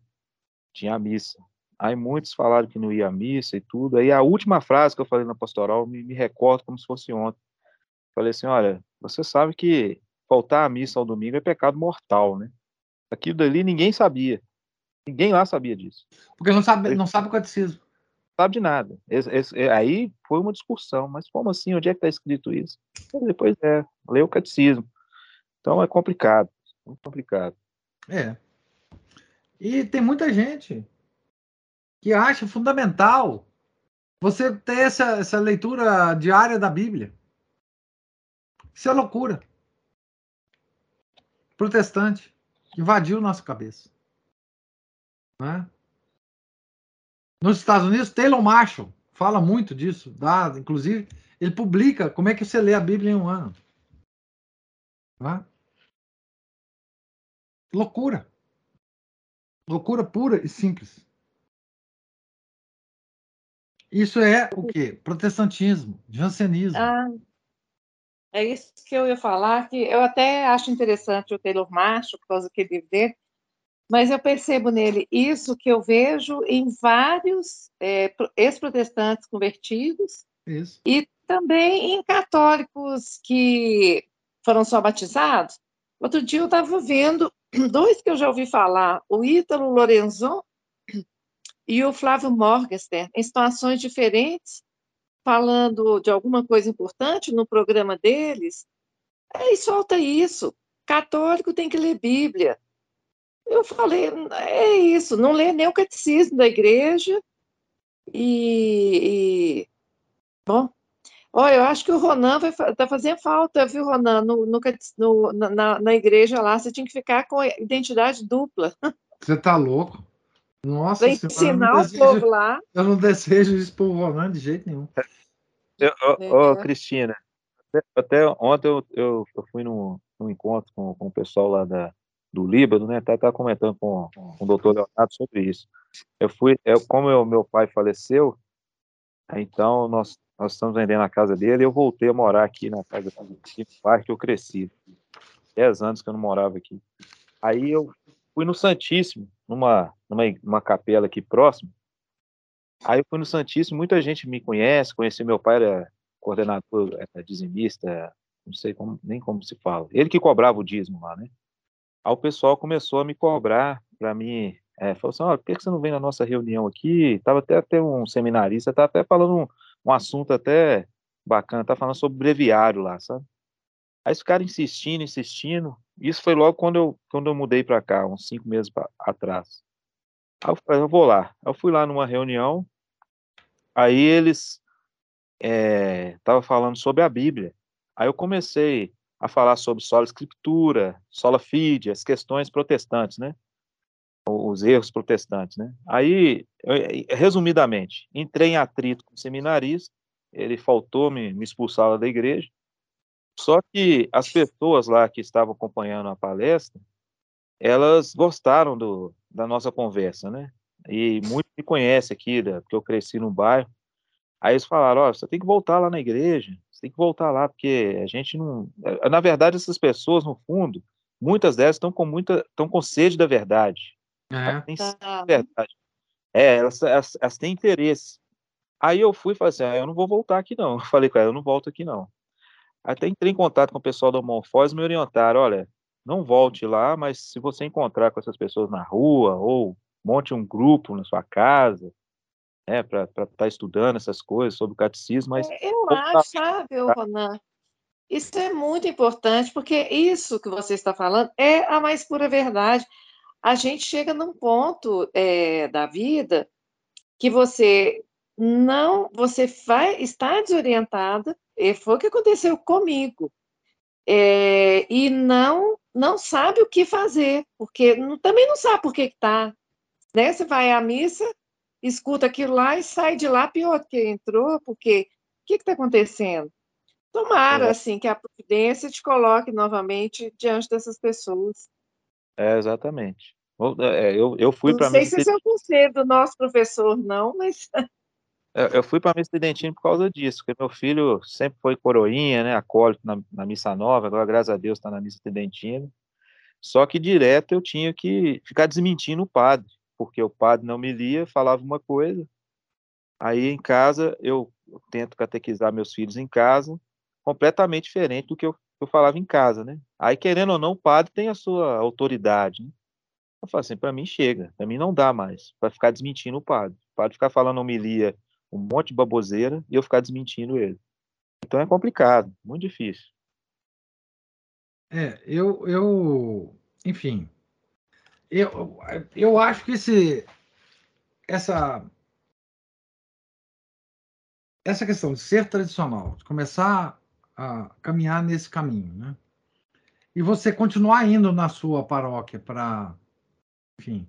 Tinha a missa. Aí muitos falaram que não ia à missa e tudo. Aí a última frase que eu falei na pastoral me, me recordo como se fosse ontem. Falei assim, olha, você sabe que faltar à missa ao domingo é pecado mortal, né? Aquilo dali ninguém sabia. Ninguém lá sabia disso. Porque não sabe, não sabe o catecismo. Não sabe de nada. Esse, esse, é, aí foi uma discussão. Mas como assim? Onde é que está escrito isso? Depois é, leu o catecismo. Então é complicado. Muito complicado. É. E tem muita gente que acha fundamental você ter essa, essa leitura diária da Bíblia. Isso é loucura. Protestante invadiu nossa cabeça. Né? Nos Estados Unidos, Taylor Marshall fala muito disso. Dá, inclusive, ele publica como é que você lê a Bíblia em um ano. Né? Loucura. Loucura pura e simples. Isso é o quê? Protestantismo, jansenismo. Ah, é isso que eu ia falar, que eu até acho interessante o Taylor Marshall, por causa do que ele dele, mas eu percebo nele isso que eu vejo em vários é, ex-protestantes convertidos isso. e também em católicos que foram só batizados. Outro dia eu estava vendo (clears throat) dois que eu já ouvi falar, o Ítalo Lorenzon e o Flávio Morgenstern, em situações diferentes, falando de alguma coisa importante no programa deles, aí solta isso. Católico tem que ler Bíblia. Eu falei, é isso, não lê nem o catecismo da igreja. E, e bom, olha, eu acho que o Ronan vai tá fazendo falta, viu, Ronan? No, no, no na, na, igreja lá, você tinha que ficar com identidade dupla. Você tá louco? Nossa, pra ensinar o povo lá. Eu não desejo isso pro Ronan de jeito nenhum. Ô, é. Cristina, até, ontem eu, eu, eu fui num, num encontro com, com o pessoal lá da, do Líbano, né? Tá, tá comentando com, com o doutor Leonardo sobre isso. Eu fui, eu, como eu, meu pai faleceu, então nós, nós estamos vendendo a casa dele e eu voltei a morar aqui na casa do pai que eu cresci. Dez anos que eu não morava aqui. Aí eu fui no Santíssimo, numa, numa, capela aqui próximo. Aí eu fui no Santíssimo, muita gente me conhece, conheci meu pai, era coordenador, era dizimista, não sei como, nem como se fala. Ele que cobrava o dízimo lá, né? Aí o pessoal começou a me cobrar para mim, é, falou assim, oh, por que você não vem na nossa reunião aqui? Tava até, até um seminarista, tá até falando um, um assunto até bacana, tá falando sobre breviário lá, sabe? Aí eles ficaram insistindo, insistindo. Isso foi logo quando eu, quando eu mudei para cá, uns cinco meses pra, atrás. Aí eu falei, eu vou lá. Eu fui lá numa reunião, aí eles estavam é, falando sobre a Bíblia. Aí eu comecei a falar sobre sola escritura, sola fide, as questões protestantes, né? Os erros protestantes, né? Aí, eu, resumidamente, entrei em atrito com o seminarista, ele faltou me, me expulsar da igreja, só que as pessoas lá que estavam acompanhando a palestra, elas gostaram do, da nossa conversa, né? E muito me conhece aqui, da, porque eu cresci no bairro. Aí eles falaram, ó, oh, você tem que voltar lá na igreja, você tem que voltar lá, porque a gente não... Eh, na verdade, essas pessoas, no fundo, muitas delas estão com muita, estão com sede da verdade. É. Têm tá. verdade. É, elas, elas, elas, têm interesse. Aí eu fui e falei assim, ah, eu não vou voltar aqui não. (laughs) Eu falei com ela, eu não volto aqui não. Até entrei em contato com o pessoal da Morfose e me orientaram, olha, não volte lá, mas se você encontrar com essas pessoas na rua, ou monte um grupo na sua casa, né, para estar tá estudando essas coisas sobre o catecismo, mas... É, eu acho, sabe, Ronan, isso é muito importante, porque isso que você está falando é a mais pura verdade. A gente chega num ponto é, da vida que você não, você vai, está desorientada, e foi o que aconteceu comigo. É, e não não sabe o que fazer, porque não, também não sabe por que está. Né? Você vai à missa, escuta aquilo lá e sai de lá pior que entrou, porque o que está acontecendo? Tomara, é. assim, que a providência te coloque novamente diante dessas pessoas. É, exatamente. É, eu, eu fui para Não sei se esse é o conselho do nosso professor, não, mas (laughs) Eu fui para a missa estudantil por causa disso, porque meu filho sempre foi coroinha, né, acólito na, na missa nova, agora, graças a Deus, está na missa estudantina. Só que direto eu tinha que ficar desmentindo o padre, porque o padre não me lia, falava uma coisa. Aí em casa eu, eu tento catequizar meus filhos em casa, completamente diferente do que eu, eu falava em casa, né? Aí, querendo ou não, o padre tem a sua autoridade, né? Eu falo assim, para mim chega, para mim não dá mais, para ficar desmentindo o padre. O padre ficar falando homilia um monte de baboseira e eu ficar desmentindo ele. Então é complicado, muito difícil. É, eu, eu enfim, eu, eu acho que esse, essa, essa questão de ser tradicional, de começar a caminhar nesse caminho, né? E você continuar indo na sua paróquia para, enfim,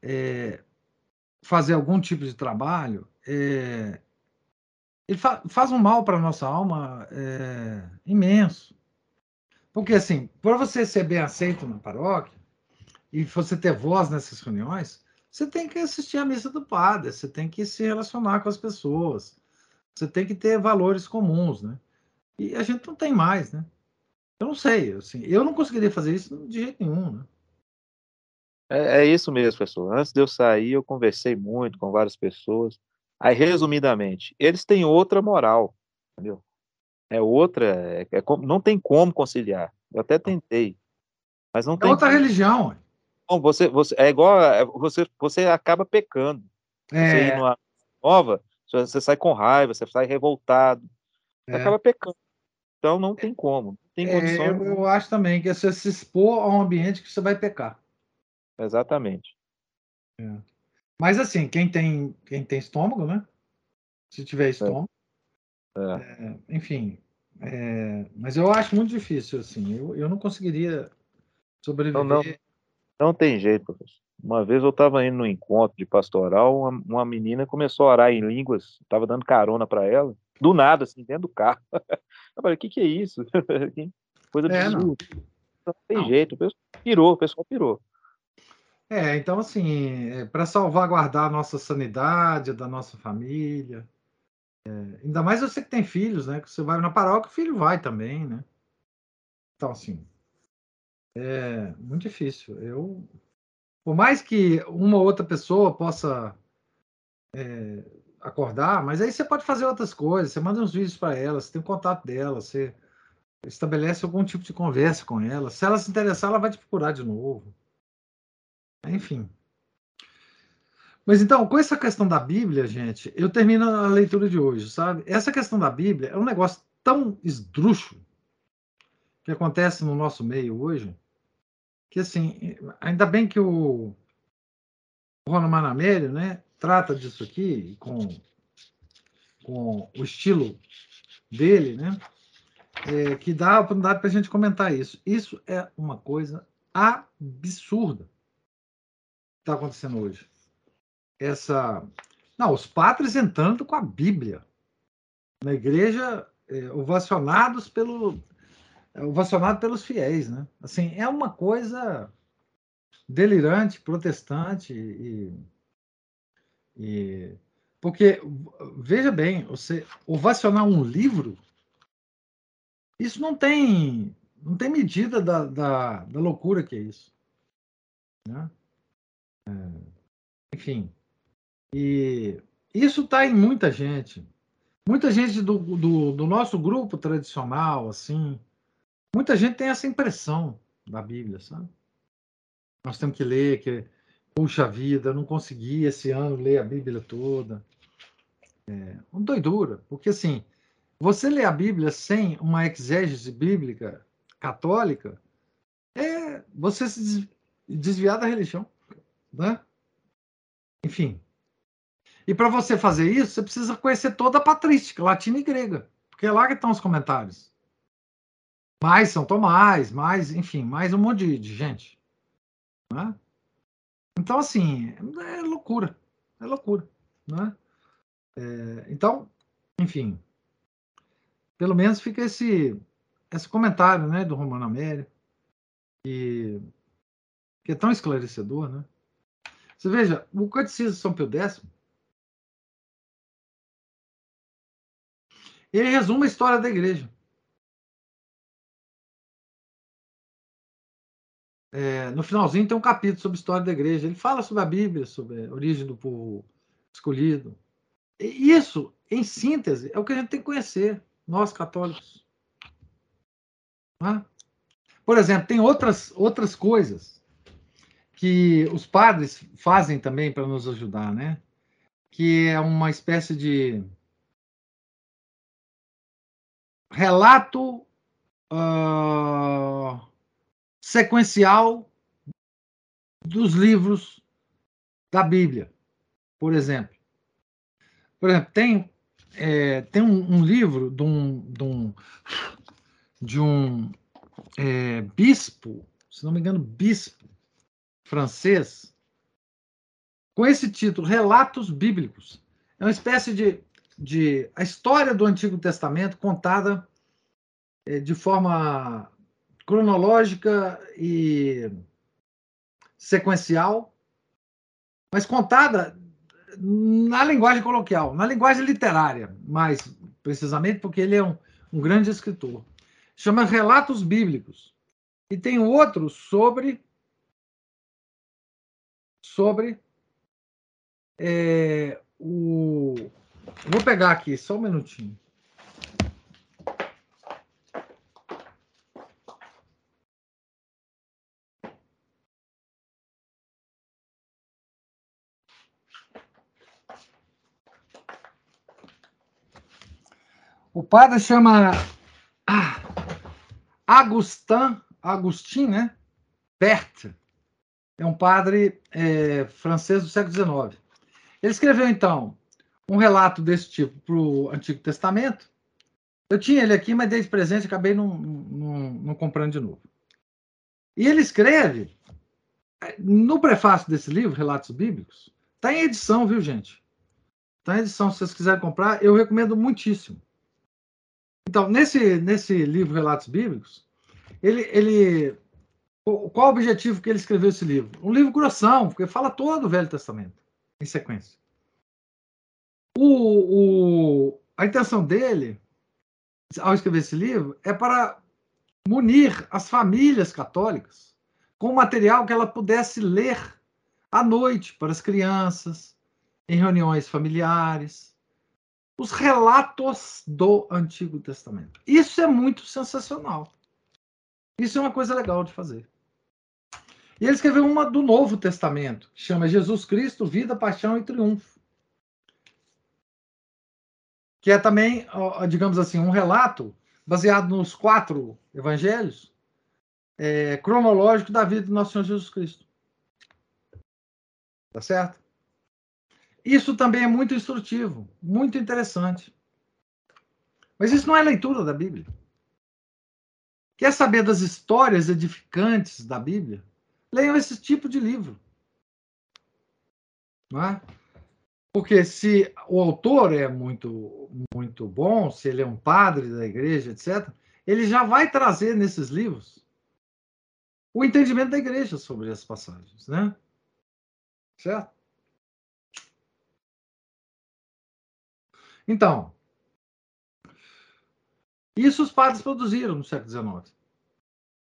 é, fazer algum tipo de trabalho, é, ele fa faz um mal para nossa alma é, imenso. Porque, assim, para você ser bem aceito na paróquia e você ter voz nessas reuniões, você tem que assistir à missa do padre, você tem que se relacionar com as pessoas, você tem que ter valores comuns, né? E a gente não tem mais, né? Eu não sei, assim, eu não conseguiria fazer isso de jeito nenhum, né? É, é isso mesmo, professor. Antes de eu sair, eu conversei muito com várias pessoas. Aí, resumidamente, eles têm outra moral, entendeu? É outra, é, é, não tem como conciliar. Eu até tentei, mas não é tem. outra como. religião. Não, você, você é igual, é, você, você acaba pecando. É. Você ir numa nova, você sai com raiva, você sai revoltado, você é. acaba pecando. Então não tem como, não tem condição. É, eu, eu, acho também que você se expor a um ambiente que você vai pecar. Exatamente. É. Mas assim, quem tem, quem tem estômago, né? Se tiver é. estômago. É. É, enfim. É, mas eu acho muito difícil, assim. Eu, eu não conseguiria sobreviver. Não, não, não tem jeito, professor. Uma vez eu estava indo no encontro de pastoral, uma, uma menina começou a orar em línguas, estava dando carona para ela, do nada, assim, dentro do carro. (laughs) Eu falei, o que, que é isso? (laughs) Coisa de é, não. não tem não. jeito, o pessoal pirou, o pessoal pirou. É, então, assim, é, para salvaguardar a nossa sanidade, da nossa família. É, ainda mais você que tem filhos, né? Que você vai na paróquia, o filho vai também, né? Então, assim, É muito difícil. Eu, por mais que uma outra pessoa possa é, acordar, mas aí você pode fazer outras coisas. Você manda uns vídeos para ela, você tem o contato dela, você estabelece algum tipo de conversa com ela. Se ela se interessar, ela vai te procurar de novo. Enfim. Mas então, com essa questão da Bíblia, gente, eu termino a leitura de hoje, sabe? Essa questão da Bíblia é um negócio tão esdrúxulo que acontece no nosso meio hoje, que assim, ainda bem que o, Ronald Manamério, né, trata disso aqui com, com o estilo dele, né, é, que dá a oportunidade para a gente comentar isso. Isso é uma coisa absurda está acontecendo hoje. Essa, não, os padres entrando com a Bíblia na igreja, é, ovacionados pelo é, ovacionado pelos fiéis, né? Assim, é uma coisa delirante, protestante e, e porque veja bem, você ovacionar um livro, isso não tem não tem medida da, da, da loucura que é isso, né? É, enfim, e isso está em muita gente, muita gente do, do, do nosso grupo tradicional, assim, Muita gente tem essa impressão da Bíblia, sabe? Nós temos que ler, que, puxa vida, não consegui esse ano ler a Bíblia toda. É uma doidura, porque assim, você ler a Bíblia sem uma exégese bíblica católica é você se desviar da religião, né? Enfim. E para você fazer isso, você precisa conhecer toda a patrística, latina e grega, porque é lá que estão os comentários mais São Tomás, mais, enfim, mais um monte de, de gente. Né? Então, assim, é loucura. É loucura. Né? É, então, enfim, pelo menos fica esse, esse comentário né, do Romano Amério, que, que é tão esclarecedor. Né? Você veja, o Catecismo de São Pio X, ele resume a história da igreja. É, no finalzinho tem um capítulo sobre a história da igreja. Ele fala sobre a Bíblia, sobre a origem do povo escolhido. E isso, em síntese, é o que a gente tem que conhecer, nós católicos. É? Por exemplo, tem outras, outras coisas que os padres fazem também para nos ajudar, né? Que é uma espécie de relato uh, sequencial dos livros da Bíblia, por exemplo. Por exemplo, tem, é, tem um, um, livro de um, de um, de um é, bispo, se não me engano, bispo francês, com esse título, Relatos Bíblicos. É uma espécie de, de a história do Antigo Testamento contada é, de forma cronológica e sequencial, mas contada na linguagem coloquial, na linguagem literária, mais precisamente, porque ele é um, um grande escritor. Chama Relatos Bíblicos. E tem outro sobre sobre é, o. Vou pegar aqui, só um minutinho. O padre chama ah, Agustin, Agustin, né? Bert. É um padre é, francês do século XIX. Ele escreveu, então, um relato desse tipo para o Antigo Testamento. Eu tinha ele aqui, mas desde presente acabei não, não, não comprando de novo. E ele escreve, no prefácio desse livro, Relatos Bíblicos, está em edição, viu, gente? Está em edição, se vocês quiserem comprar, eu recomendo muitíssimo. Então, nesse, nesse livro Relatos Bíblicos, ele, ele. Qual o objetivo que ele escreveu esse livro? Um livro grossão, porque fala todo o Velho Testamento, em sequência. O, o, a intenção dele, ao escrever esse livro, é para munir as famílias católicas com material que ela pudesse ler à noite para as crianças, em reuniões familiares, os relatos do Antigo Testamento. Isso é muito sensacional. Isso é uma coisa legal de fazer. E ele escreveu uma do Novo Testamento, chama Jesus Cristo, Vida, Paixão e Triunfo. Que é também, digamos assim, um relato baseado nos quatro evangelhos é, cronológico da vida do nosso Senhor Jesus Cristo. Tá certo? Isso também é muito instrutivo, muito interessante. Mas isso não é leitura da Bíblia. Quer saber das histórias edificantes da Bíblia? Leiam esse tipo de livro. É? Porque se o autor é muito, muito bom, se ele é um padre da igreja, etc., ele já vai trazer nesses livros o entendimento da igreja sobre as passagens, né? Certo? Então, isso os padres produziram no século XIX.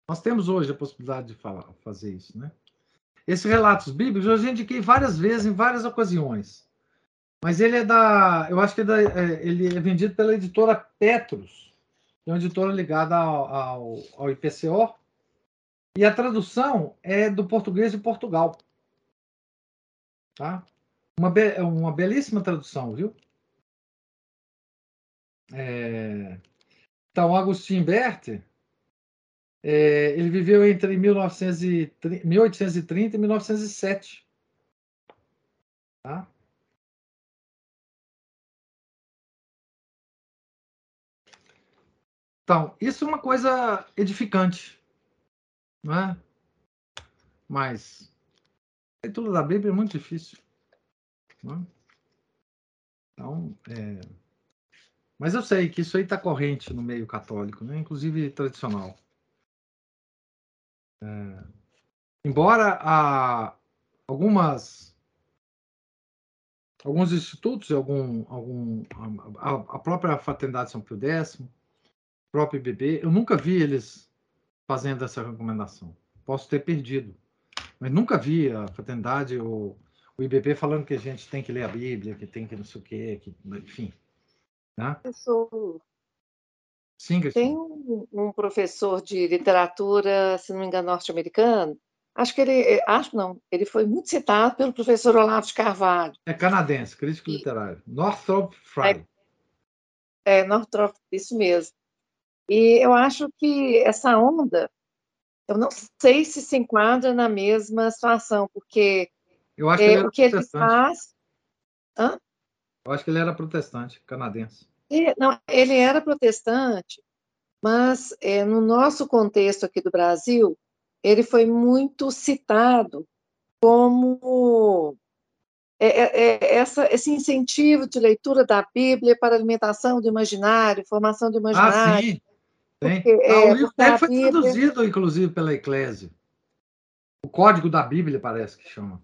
Nós temos hoje a possibilidade de falar, fazer isso, né? Esses relatos bíblicos eu já indiquei várias vezes, em várias ocasiões. Mas ele é da. Eu acho que é da, é, ele é vendido pela editora Petros, que é uma editora ligada ao, ao, ao IPCO. E a tradução é do português de Portugal. Tá? Uma, be uma belíssima tradução, viu? É... Então, Agostinho Berti, é, ele viveu entre 1930, 1830 e 1907. Tá? Então, isso é uma coisa edificante, não é? Mas a leitura da Bíblia é muito difícil. É? Então, é... Mas eu sei que isso aí está corrente no meio católico, né? inclusive tradicional. É... Embora algumas alguns institutos, algum, algum a, a própria Fraternidade São Pio X, o próprio IBB, eu nunca vi eles fazendo essa recomendação. Posso ter perdido, mas nunca vi a Fraternidade ou o IBB falando que a gente tem que ler a Bíblia, que tem que não sei o quê, que, enfim. Né? Professor, Sim, tem um, um, professor de literatura, se não me engano, norte-americano. Acho que ele, acho não, ele foi muito citado pelo professor Olavo de Carvalho. É canadense, crítico e, literário. Northrop Frye. É, é, Northrop, isso mesmo. E eu acho que essa onda, eu não sei se se enquadra na mesma situação, porque eu acho que é, o que ele faz. Hã? Eu acho que ele era protestante, canadense. E, não, ele era protestante, mas é, no nosso contexto aqui do Brasil, ele foi muito citado como é, é, é essa, esse incentivo de leitura da Bíblia para alimentação do imaginário, formação do imaginário. Ah, sim. Porque, ah, o livro dele foi Bíblia... traduzido, inclusive, pela Eclésia. O Código da Bíblia, parece que chama.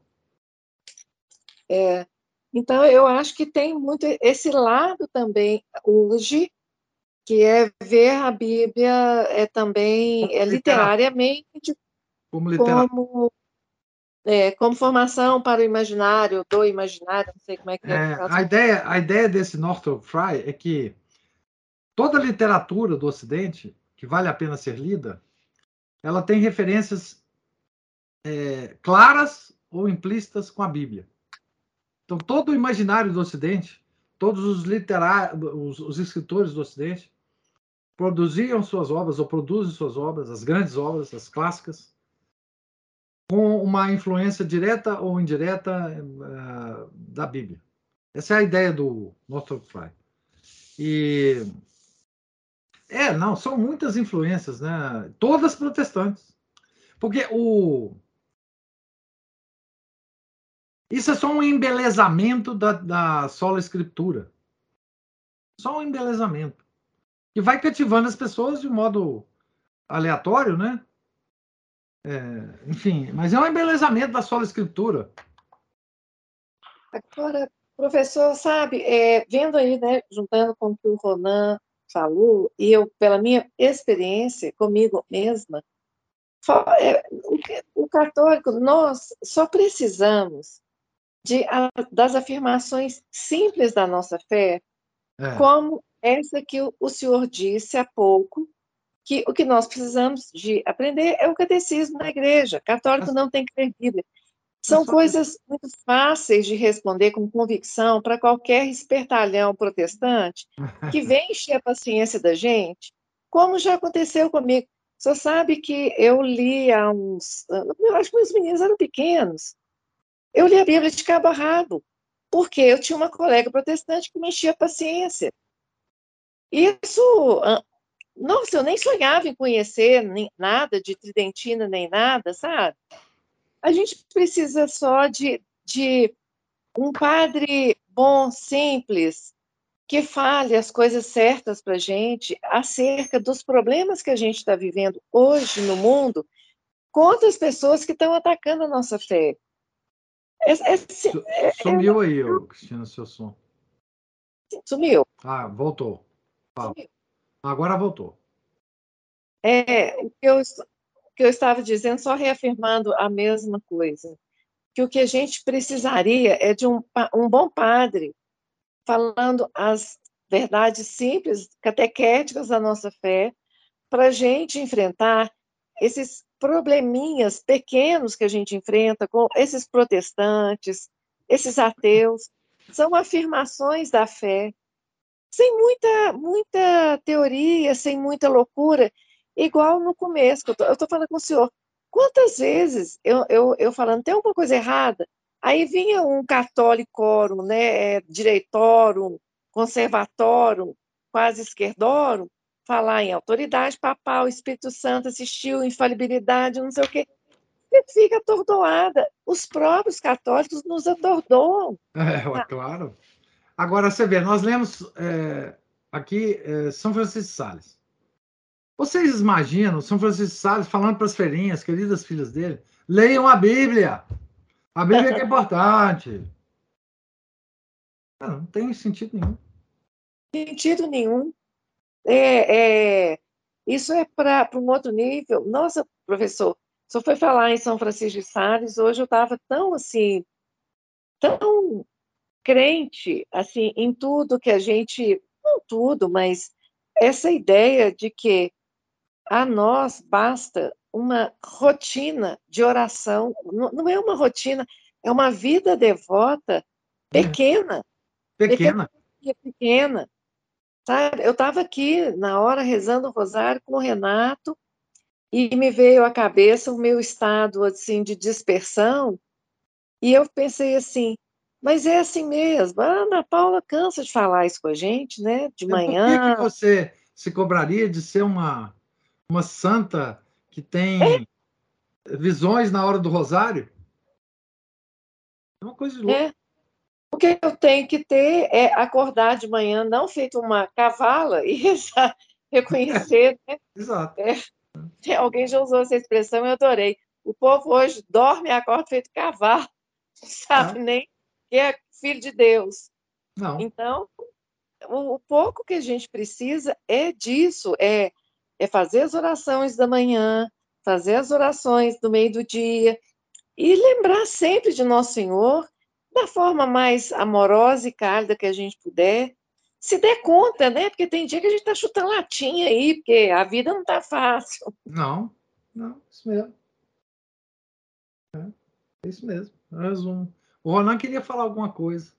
É, então, eu acho que tem muito esse lado também hoje, que é ver a Bíblia é também é, literariamente como, como, é, como, formação para o imaginário, do imaginário, não sei como é que é. é a, ideia, a ideia desse Northrop Frye é que toda literatura do Ocidente, que vale a pena ser lida, ela tem referências é, claras ou implícitas com a Bíblia. Então, todo o imaginário do Ocidente, todos os literários, os, escritores do Ocidente, produziam suas obras, ou produzem suas obras, as grandes obras, as clássicas, com uma influência direta ou indireta uh, da Bíblia. Essa é a ideia do Northrop Frye. E é, não, são muitas influências, né? Todas protestantes. Porque o isso é só um embelezamento da, da sola escritura. Só um embelezamento. Que vai cativando as pessoas de modo aleatório, né? É, enfim, mas é um embelezamento da sola escritura. Agora, professor, sabe, é, vendo aí, né, juntando com o que o Ronan falou, e eu, pela minha experiência comigo mesma, é, o católico, nós só precisamos de, das afirmações simples da nossa fé, é. como essa que o, o senhor disse há pouco, que o que nós precisamos de aprender é o catecismo da igreja. Católico não tem que ter Bíblia. São coisas muito fáceis de responder com convicção para qualquer espertalhão protestante que (laughs) vem encher a paciência da gente, como já aconteceu comigo. Só sabe que eu li há uns. Eu acho que meus meninos eram pequenos. Eu li a Bíblia de cabo a rabo, porque eu tinha uma colega protestante que me enchia a paciência. Isso. Nossa, eu nem sonhava em conhecer nem, nada de Tridentina, nem nada, sabe? A gente precisa só de, de um padre bom, simples, que fale as coisas certas para a gente acerca dos problemas que a gente está vivendo hoje no mundo contra as pessoas que estão atacando a nossa fé. É, é, é, Sumiu é aí, ô, Cristina, seu som. Sumiu. Ah, voltou. Sumiu. Agora voltou. É, o que eu, que eu estava dizendo, só reafirmando a mesma coisa, que o que a gente precisaria é de um, um bom padre falando as verdades simples, catequéticas da nossa fé, para a gente enfrentar esses probleminhas pequenos que a gente enfrenta com esses protestantes, esses ateus, são afirmações da fé, sem muita, muita teoria, sem muita loucura, igual no começo, eu estou falando com o senhor, quantas vezes eu, eu, eu falando, tem alguma coisa errada? Aí vinha um católico, né, é, direitórum, quase esquerdorum, falar em autoridade papal, Espírito Santo assistiu, infalibilidade, não sei o quê. Você fica atordoada. Os próprios católicos nos atordoam. É, claro. Agora, você vê, nós lemos é, aqui é, São Francisco de Sales. Vocês imaginam São Francisco de Sales falando para as feirinhas, queridas filhas dele, leiam a Bíblia. A Bíblia é (laughs) importante. Não, não tem sentido nenhum. Sentido nenhum. É, é, isso é para um outro nível. Nossa, professor, só foi falar em São Francisco de Sales, hoje eu estava tão assim, tão crente assim em tudo que a gente, não tudo, mas essa ideia de que a nós basta uma rotina de oração, não é uma rotina, é uma vida devota pequena. Pequena. Pequena. pequena. Sabe? Eu estava aqui na hora rezando o rosário com o Renato e me veio à cabeça o meu estado assim de dispersão e eu pensei assim, mas é assim mesmo. A Ana Paula cansa de falar isso com a gente, né? De manhã. Por que, que você se cobraria de ser uma uma santa que tem é. visões na hora do rosário? É uma coisa de louco. É. O que eu tenho que ter é acordar de manhã, não feito uma cavala, e (laughs) reconhecer. (laughs) Né? Exato. É, alguém já usou essa expressão, eu adorei. O povo hoje dorme e acorda feito cavalo, (laughs) não sabe é. nem que é filho de Deus. Não. Então, o, o pouco que a gente precisa é disso, é é fazer as orações da manhã, fazer as orações do meio do dia e lembrar sempre de Nosso Senhor da forma mais amorosa e cálida que a gente puder. Se der conta, né? Porque tem dia que a gente está chutando latinha aí, porque a vida não está fácil. Não, não, isso mesmo. É, isso mesmo. Resumo. O Ronan queria falar alguma coisa.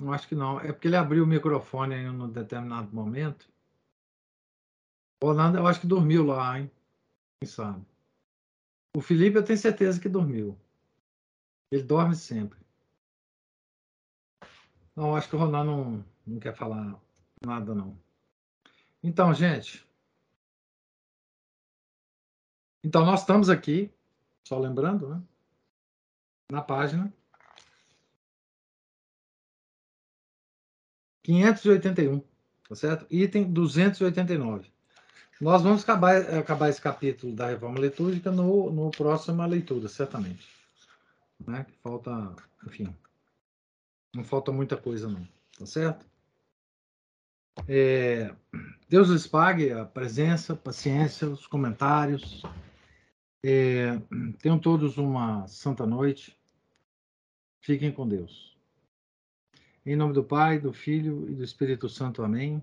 Eu acho que não. É porque ele abriu o microfone em um determinado momento. O eu acho que dormiu lá, hein? Quem sabe? O Felipe, eu tenho certeza que dormiu. Ele dorme sempre. Não, acho que o Ronan não, não quer falar nada, não. Então, gente. Então, nós estamos aqui, só lembrando, né? Na página 581, tá certo? Item 289. Nós vamos acabar, acabar esse capítulo da reforma litúrgica no, no próxima leitura, certamente. né? Falta, enfim, não falta muita coisa não, tá certo? É, Deus lhes pague a presença, paciência, os comentários. É, tenham todos uma santa noite. Fiquem com Deus. Em nome do Pai, do Filho e do Espírito Santo. Amém.